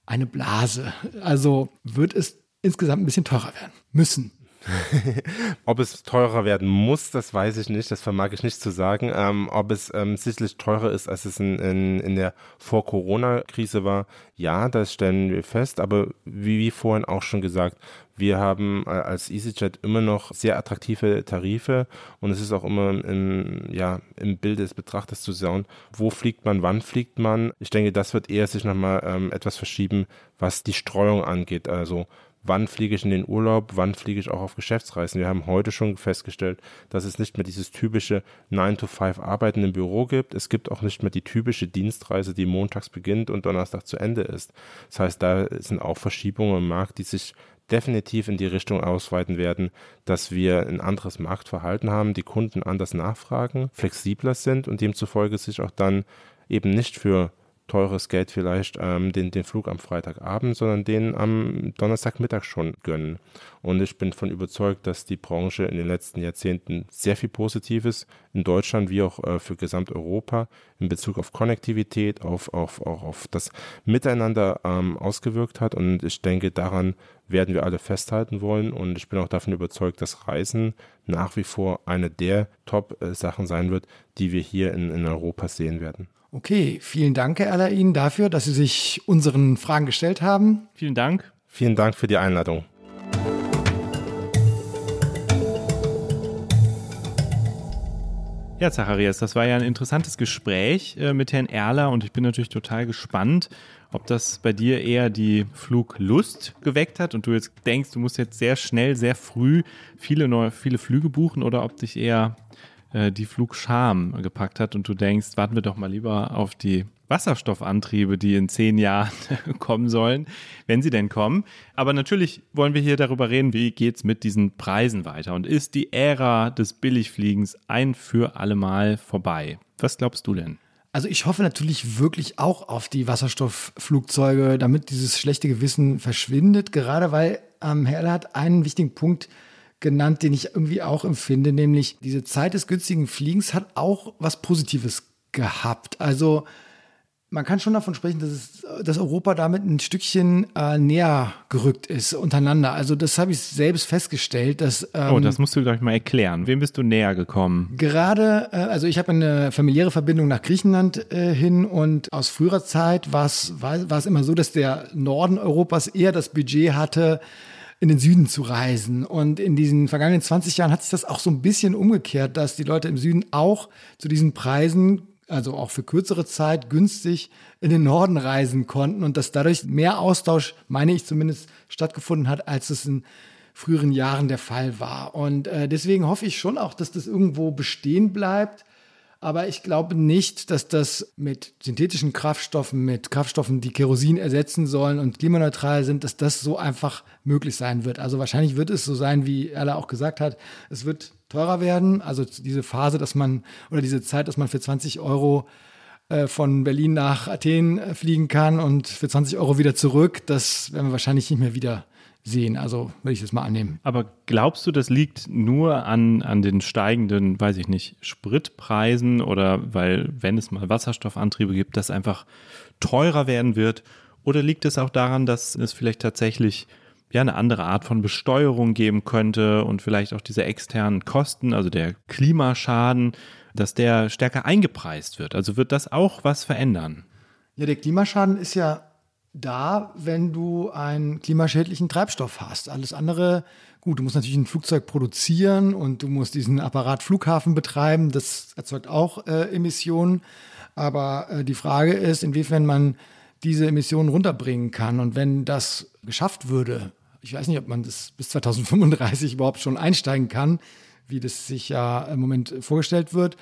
eine Blase? Also wird es insgesamt ein bisschen teurer werden müssen? ob es teurer werden muss, das weiß ich nicht, das vermag ich nicht zu sagen. Ähm, ob es ähm, sicherlich teurer ist, als es in, in, in der Vor-Corona-Krise war, ja, das stellen wir fest. Aber wie, wie vorhin auch schon gesagt, wir haben äh, als EasyJet immer noch sehr attraktive Tarife und es ist auch immer im, ja, im Bild des Betrachters zu schauen, wo fliegt man, wann fliegt man. Ich denke, das wird eher sich nochmal ähm, etwas verschieben, was die Streuung angeht. Also wann fliege ich in den Urlaub, wann fliege ich auch auf Geschäftsreisen. Wir haben heute schon festgestellt, dass es nicht mehr dieses typische 9-to-5-Arbeiten im Büro gibt. Es gibt auch nicht mehr die typische Dienstreise, die montags beginnt und Donnerstag zu Ende ist. Das heißt, da sind auch Verschiebungen im Markt, die sich definitiv in die Richtung ausweiten werden, dass wir ein anderes Marktverhalten haben, die Kunden anders nachfragen, flexibler sind und demzufolge sich auch dann eben nicht für teures Geld vielleicht ähm, den, den Flug am Freitagabend, sondern den am Donnerstagmittag schon gönnen. Und ich bin von überzeugt, dass die Branche in den letzten Jahrzehnten sehr viel Positives in Deutschland wie auch äh, für Gesamteuropa in Bezug auf Konnektivität, auf, auf, auch auf das Miteinander ähm, ausgewirkt hat. Und ich denke, daran werden wir alle festhalten wollen. Und ich bin auch davon überzeugt, dass Reisen nach wie vor eine der Top-Sachen sein wird, die wir hier in, in Europa sehen werden. Okay, vielen Dank, Herr Alain, dafür, dass Sie sich unseren Fragen gestellt haben. Vielen Dank. Vielen Dank für die Einladung. Ja, Zacharias, das war ja ein interessantes Gespräch äh, mit Herrn Erler und ich bin natürlich total gespannt, ob das bei dir eher die Fluglust geweckt hat und du jetzt denkst, du musst jetzt sehr schnell, sehr früh viele neue, viele Flüge buchen oder ob dich eher äh, die Flugscham gepackt hat und du denkst, warten wir doch mal lieber auf die Wasserstoffantriebe, die in zehn Jahren kommen sollen, wenn sie denn kommen. Aber natürlich wollen wir hier darüber reden, wie geht es mit diesen Preisen weiter und ist die Ära des Billigfliegens ein für allemal vorbei? Was glaubst du denn? Also ich hoffe natürlich wirklich auch auf die Wasserstoffflugzeuge, damit dieses schlechte Gewissen verschwindet, gerade weil ähm, Herr hat einen wichtigen Punkt genannt, den ich irgendwie auch empfinde, nämlich diese Zeit des günstigen Fliegens hat auch was Positives gehabt. Also man kann schon davon sprechen, dass, es, dass Europa damit ein Stückchen äh, näher gerückt ist untereinander. Also das habe ich selbst festgestellt, dass ähm, oh, das musst du gleich mal erklären. Wem bist du näher gekommen? Gerade, äh, also ich habe eine familiäre Verbindung nach Griechenland äh, hin und aus früherer Zeit war es immer so, dass der Norden Europas eher das Budget hatte, in den Süden zu reisen. Und in diesen vergangenen 20 Jahren hat sich das auch so ein bisschen umgekehrt, dass die Leute im Süden auch zu diesen Preisen, also auch für kürzere Zeit, günstig in den Norden reisen konnten und dass dadurch mehr Austausch, meine ich zumindest, stattgefunden hat, als es in früheren Jahren der Fall war. Und äh, deswegen hoffe ich schon auch, dass das irgendwo bestehen bleibt aber ich glaube nicht, dass das mit synthetischen Kraftstoffen, mit Kraftstoffen, die Kerosin ersetzen sollen und klimaneutral sind, dass das so einfach möglich sein wird. Also wahrscheinlich wird es so sein, wie Erla auch gesagt hat, es wird teurer werden. Also diese Phase, dass man oder diese Zeit, dass man für 20 Euro äh, von Berlin nach Athen äh, fliegen kann und für 20 Euro wieder zurück, das werden wir wahrscheinlich nicht mehr wieder sehen. Also würde ich das mal annehmen. Aber glaubst du, das liegt nur an, an den steigenden, weiß ich nicht, Spritpreisen oder weil, wenn es mal Wasserstoffantriebe gibt, das einfach teurer werden wird? Oder liegt es auch daran, dass es vielleicht tatsächlich ja eine andere Art von Besteuerung geben könnte und vielleicht auch diese externen Kosten, also der Klimaschaden, dass der stärker eingepreist wird? Also wird das auch was verändern? Ja, der Klimaschaden ist ja da, wenn du einen klimaschädlichen Treibstoff hast. Alles andere, gut, du musst natürlich ein Flugzeug produzieren und du musst diesen Apparat Flughafen betreiben. Das erzeugt auch äh, Emissionen. Aber äh, die Frage ist, inwiefern man diese Emissionen runterbringen kann. Und wenn das geschafft würde, ich weiß nicht, ob man das bis 2035 überhaupt schon einsteigen kann, wie das sich ja im Moment vorgestellt wird.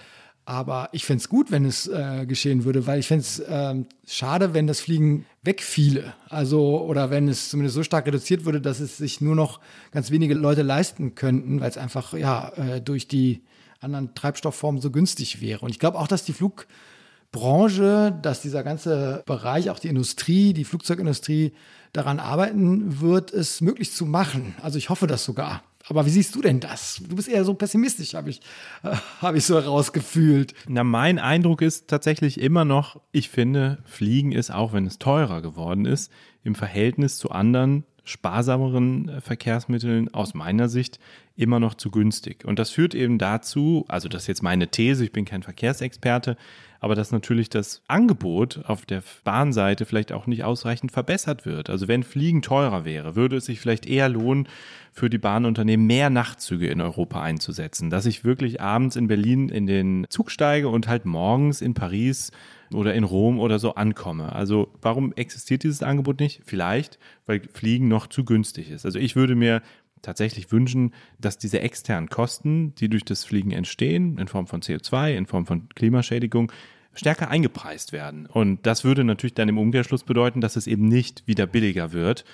Aber ich fände es gut, wenn es äh, geschehen würde, weil ich fände es äh, schade, wenn das Fliegen wegfiele. Also, oder wenn es zumindest so stark reduziert würde, dass es sich nur noch ganz wenige Leute leisten könnten, weil es einfach ja äh, durch die anderen Treibstoffformen so günstig wäre. Und ich glaube auch, dass die Flugbranche, dass dieser ganze Bereich, auch die Industrie, die Flugzeugindustrie daran arbeiten wird, es möglich zu machen. Also ich hoffe das sogar. Aber wie siehst du denn das? Du bist eher so pessimistisch, habe ich, hab ich so herausgefühlt. Na, mein Eindruck ist tatsächlich immer noch, ich finde, Fliegen ist, auch wenn es teurer geworden ist, im Verhältnis zu anderen sparsameren äh, Verkehrsmitteln aus meiner Sicht immer noch zu günstig. Und das führt eben dazu, also das ist jetzt meine These, ich bin kein Verkehrsexperte, aber dass natürlich das Angebot auf der Bahnseite vielleicht auch nicht ausreichend verbessert wird. Also wenn Fliegen teurer wäre, würde es sich vielleicht eher lohnen, für die Bahnunternehmen mehr Nachtzüge in Europa einzusetzen. Dass ich wirklich abends in Berlin in den Zug steige und halt morgens in Paris oder in Rom oder so ankomme. Also warum existiert dieses Angebot nicht? Vielleicht, weil Fliegen noch zu günstig ist. Also ich würde mir tatsächlich wünschen, dass diese externen Kosten, die durch das Fliegen entstehen, in Form von CO2, in Form von Klimaschädigung, stärker eingepreist werden. Und das würde natürlich dann im Umkehrschluss bedeuten, dass es eben nicht wieder billiger wird.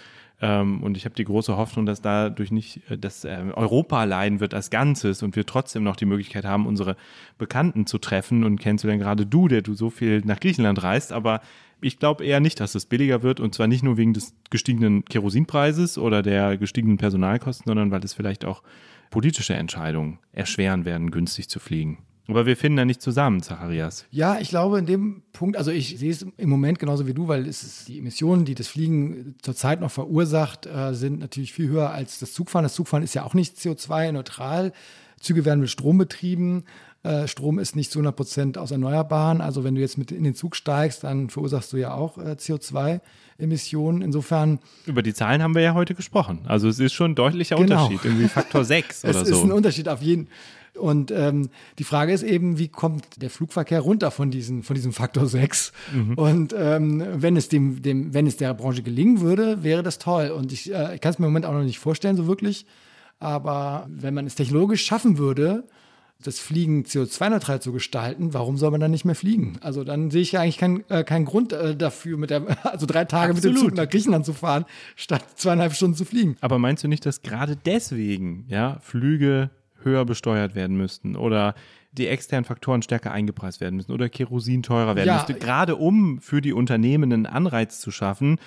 Ähm, und ich habe die große Hoffnung, dass dadurch nicht äh, dass äh, Europa leiden wird als Ganzes und wir trotzdem noch die Möglichkeit haben, unsere Bekannten zu treffen und kennenzulernen. Gerade du, der du so viel nach Griechenland reist, aber ich glaube eher nicht, dass es billiger wird und zwar nicht nur wegen des gestiegenen Kerosinpreises oder der gestiegenen Personalkosten, sondern weil es vielleicht auch politische Entscheidungen erschweren werden, günstig zu fliegen. Aber wir finden da nicht zusammen, Zacharias. Ja, ich glaube, in dem Punkt, also ich sehe es im Moment genauso wie du, weil es ist die Emissionen, die das Fliegen zurzeit noch verursacht, äh, sind natürlich viel höher als das Zugfahren. Das Zugfahren ist ja auch nicht CO2-neutral. Züge werden mit Strom betrieben. Äh, Strom ist nicht zu 100 Prozent aus Erneuerbaren. Also wenn du jetzt mit in den Zug steigst, dann verursachst du ja auch äh, CO2-Emissionen. Insofern. Über die Zahlen haben wir ja heute gesprochen. Also es ist schon ein deutlicher genau. Unterschied, irgendwie Faktor 6 oder so. Es ist ein Unterschied auf jeden Fall. Und ähm, die Frage ist eben, wie kommt der Flugverkehr runter von, diesen, von diesem Faktor 6? Mhm. Und ähm, wenn, es dem, dem, wenn es der Branche gelingen würde, wäre das toll. Und ich, äh, ich kann es mir im Moment auch noch nicht vorstellen, so wirklich. Aber wenn man es technologisch schaffen würde, das Fliegen CO2-neutral zu gestalten, warum soll man dann nicht mehr fliegen? Also dann sehe ich ja eigentlich keinen äh, kein Grund äh, dafür, mit der, also drei Tage Absolut. mit dem Zug nach Griechenland zu fahren, statt zweieinhalb Stunden zu fliegen. Aber meinst du nicht, dass gerade deswegen ja Flüge höher besteuert werden müssten oder die externen Faktoren stärker eingepreist werden müssen oder Kerosin teurer werden ja, müsste, gerade um für die Unternehmen einen Anreiz zu schaffen,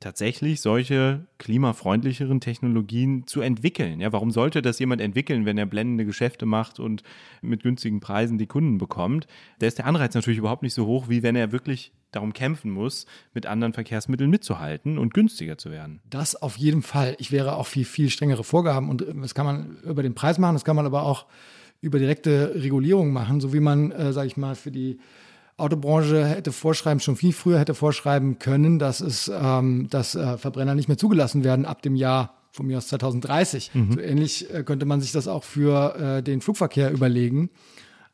tatsächlich solche klimafreundlicheren Technologien zu entwickeln. Ja, warum sollte das jemand entwickeln, wenn er blendende Geschäfte macht und mit günstigen Preisen die Kunden bekommt? Da ist der Anreiz natürlich überhaupt nicht so hoch, wie wenn er wirklich darum kämpfen muss, mit anderen Verkehrsmitteln mitzuhalten und günstiger zu werden. Das auf jeden Fall. Ich wäre auch viel, viel strengere Vorgaben und das kann man über den Preis machen, das kann man aber auch über direkte Regulierung machen, so wie man, äh, sage ich mal, für die Autobranche hätte vorschreiben, schon viel früher hätte vorschreiben können, dass es, ähm, dass äh, Verbrenner nicht mehr zugelassen werden ab dem Jahr von mir aus 2030. Mhm. So ähnlich äh, könnte man sich das auch für äh, den Flugverkehr überlegen.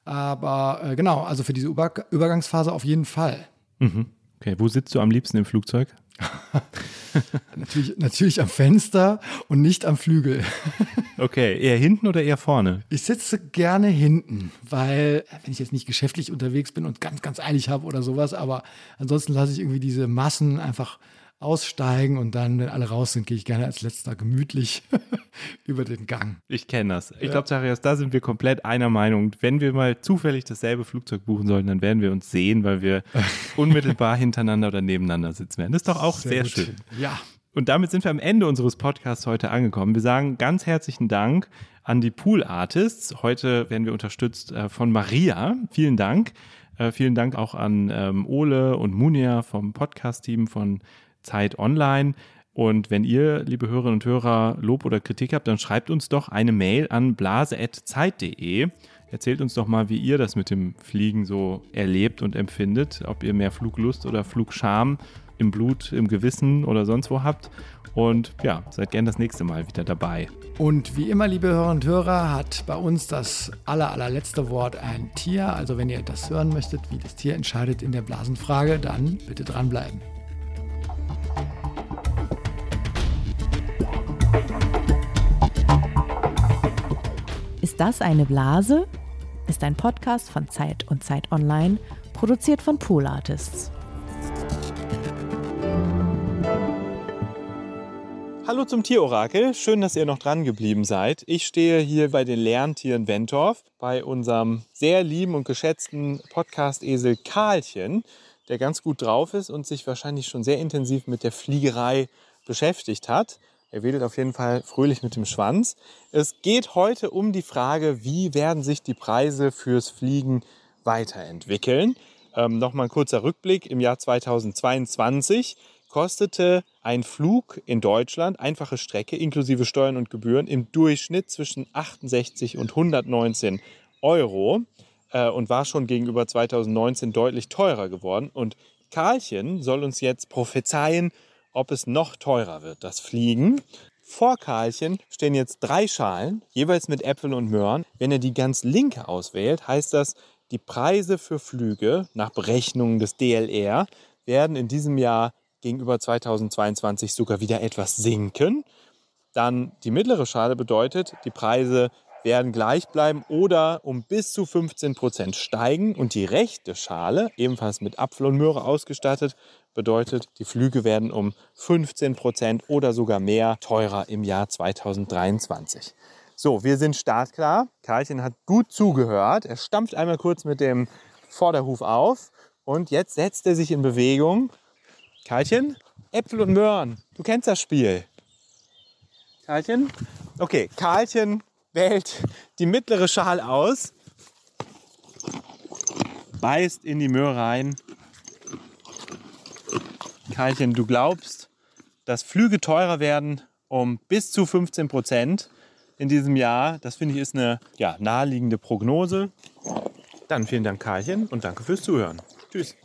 Aber äh, genau, also für diese Über Übergangsphase auf jeden Fall. Mhm. Okay, wo sitzt du am liebsten im Flugzeug? natürlich, natürlich am Fenster und nicht am Flügel. okay, eher hinten oder eher vorne? Ich sitze gerne hinten, weil, wenn ich jetzt nicht geschäftlich unterwegs bin und ganz, ganz eilig habe oder sowas, aber ansonsten lasse ich irgendwie diese Massen einfach aussteigen und dann, wenn alle raus sind, gehe ich gerne als letzter gemütlich über den Gang. Ich kenne das. Ich glaube, Zacharias, da sind wir komplett einer Meinung. Wenn wir mal zufällig dasselbe Flugzeug buchen sollten, dann werden wir uns sehen, weil wir unmittelbar hintereinander oder nebeneinander sitzen werden. Das ist doch auch sehr, sehr schön. Ja. Und damit sind wir am Ende unseres Podcasts heute angekommen. Wir sagen ganz herzlichen Dank an die Pool Artists. Heute werden wir unterstützt äh, von Maria. Vielen Dank. Äh, vielen Dank auch an ähm, Ole und Munia vom Podcast-Team von Zeit Online. Und wenn ihr, liebe Hörerinnen und Hörer, Lob oder Kritik habt, dann schreibt uns doch eine Mail an blase.zeit.de. Erzählt uns doch mal, wie ihr das mit dem Fliegen so erlebt und empfindet. Ob ihr mehr Fluglust oder Flugscham im Blut, im Gewissen oder sonst wo habt. Und ja, seid gern das nächste Mal wieder dabei. Und wie immer, liebe Hörerinnen und Hörer, hat bei uns das aller, allerletzte Wort ein Tier. Also wenn ihr das hören möchtet, wie das Tier entscheidet in der Blasenfrage, dann bitte dranbleiben. Ist das eine Blase? Ist ein Podcast von Zeit und Zeit Online, produziert von Pool Artists. Hallo zum Tierorakel, schön, dass ihr noch dran geblieben seid. Ich stehe hier bei den Lerntieren Wentorf, bei unserem sehr lieben und geschätzten Podcast-Esel Karlchen, der ganz gut drauf ist und sich wahrscheinlich schon sehr intensiv mit der Fliegerei beschäftigt hat. Er wedelt auf jeden Fall fröhlich mit dem Schwanz. Es geht heute um die Frage, wie werden sich die Preise fürs Fliegen weiterentwickeln. Ähm, Nochmal ein kurzer Rückblick. Im Jahr 2022 kostete ein Flug in Deutschland, einfache Strecke inklusive Steuern und Gebühren, im Durchschnitt zwischen 68 und 119 Euro äh, und war schon gegenüber 2019 deutlich teurer geworden. Und Karlchen soll uns jetzt prophezeien, ob es noch teurer wird, das Fliegen. Vor Karlchen stehen jetzt drei Schalen, jeweils mit Äpfeln und Möhren. Wenn er die ganz linke auswählt, heißt das, die Preise für Flüge nach Berechnungen des DLR werden in diesem Jahr gegenüber 2022 sogar wieder etwas sinken. Dann die mittlere Schale bedeutet, die Preise werden gleich bleiben oder um bis zu 15 Prozent steigen. Und die rechte Schale, ebenfalls mit Apfel und Möhre ausgestattet, bedeutet, die Flüge werden um 15 Prozent oder sogar mehr teurer im Jahr 2023. So, wir sind startklar. Karlchen hat gut zugehört. Er stampft einmal kurz mit dem Vorderhuf auf und jetzt setzt er sich in Bewegung. Karlchen, Äpfel und Möhren, du kennst das Spiel. Karlchen? Okay, Karlchen wählt die mittlere Schale aus, beißt in die Möhre rein. Karlchen, du glaubst, dass Flüge teurer werden um bis zu 15 Prozent in diesem Jahr. Das finde ich ist eine ja, naheliegende Prognose. Dann vielen Dank, Karlchen, und danke fürs Zuhören. Tschüss.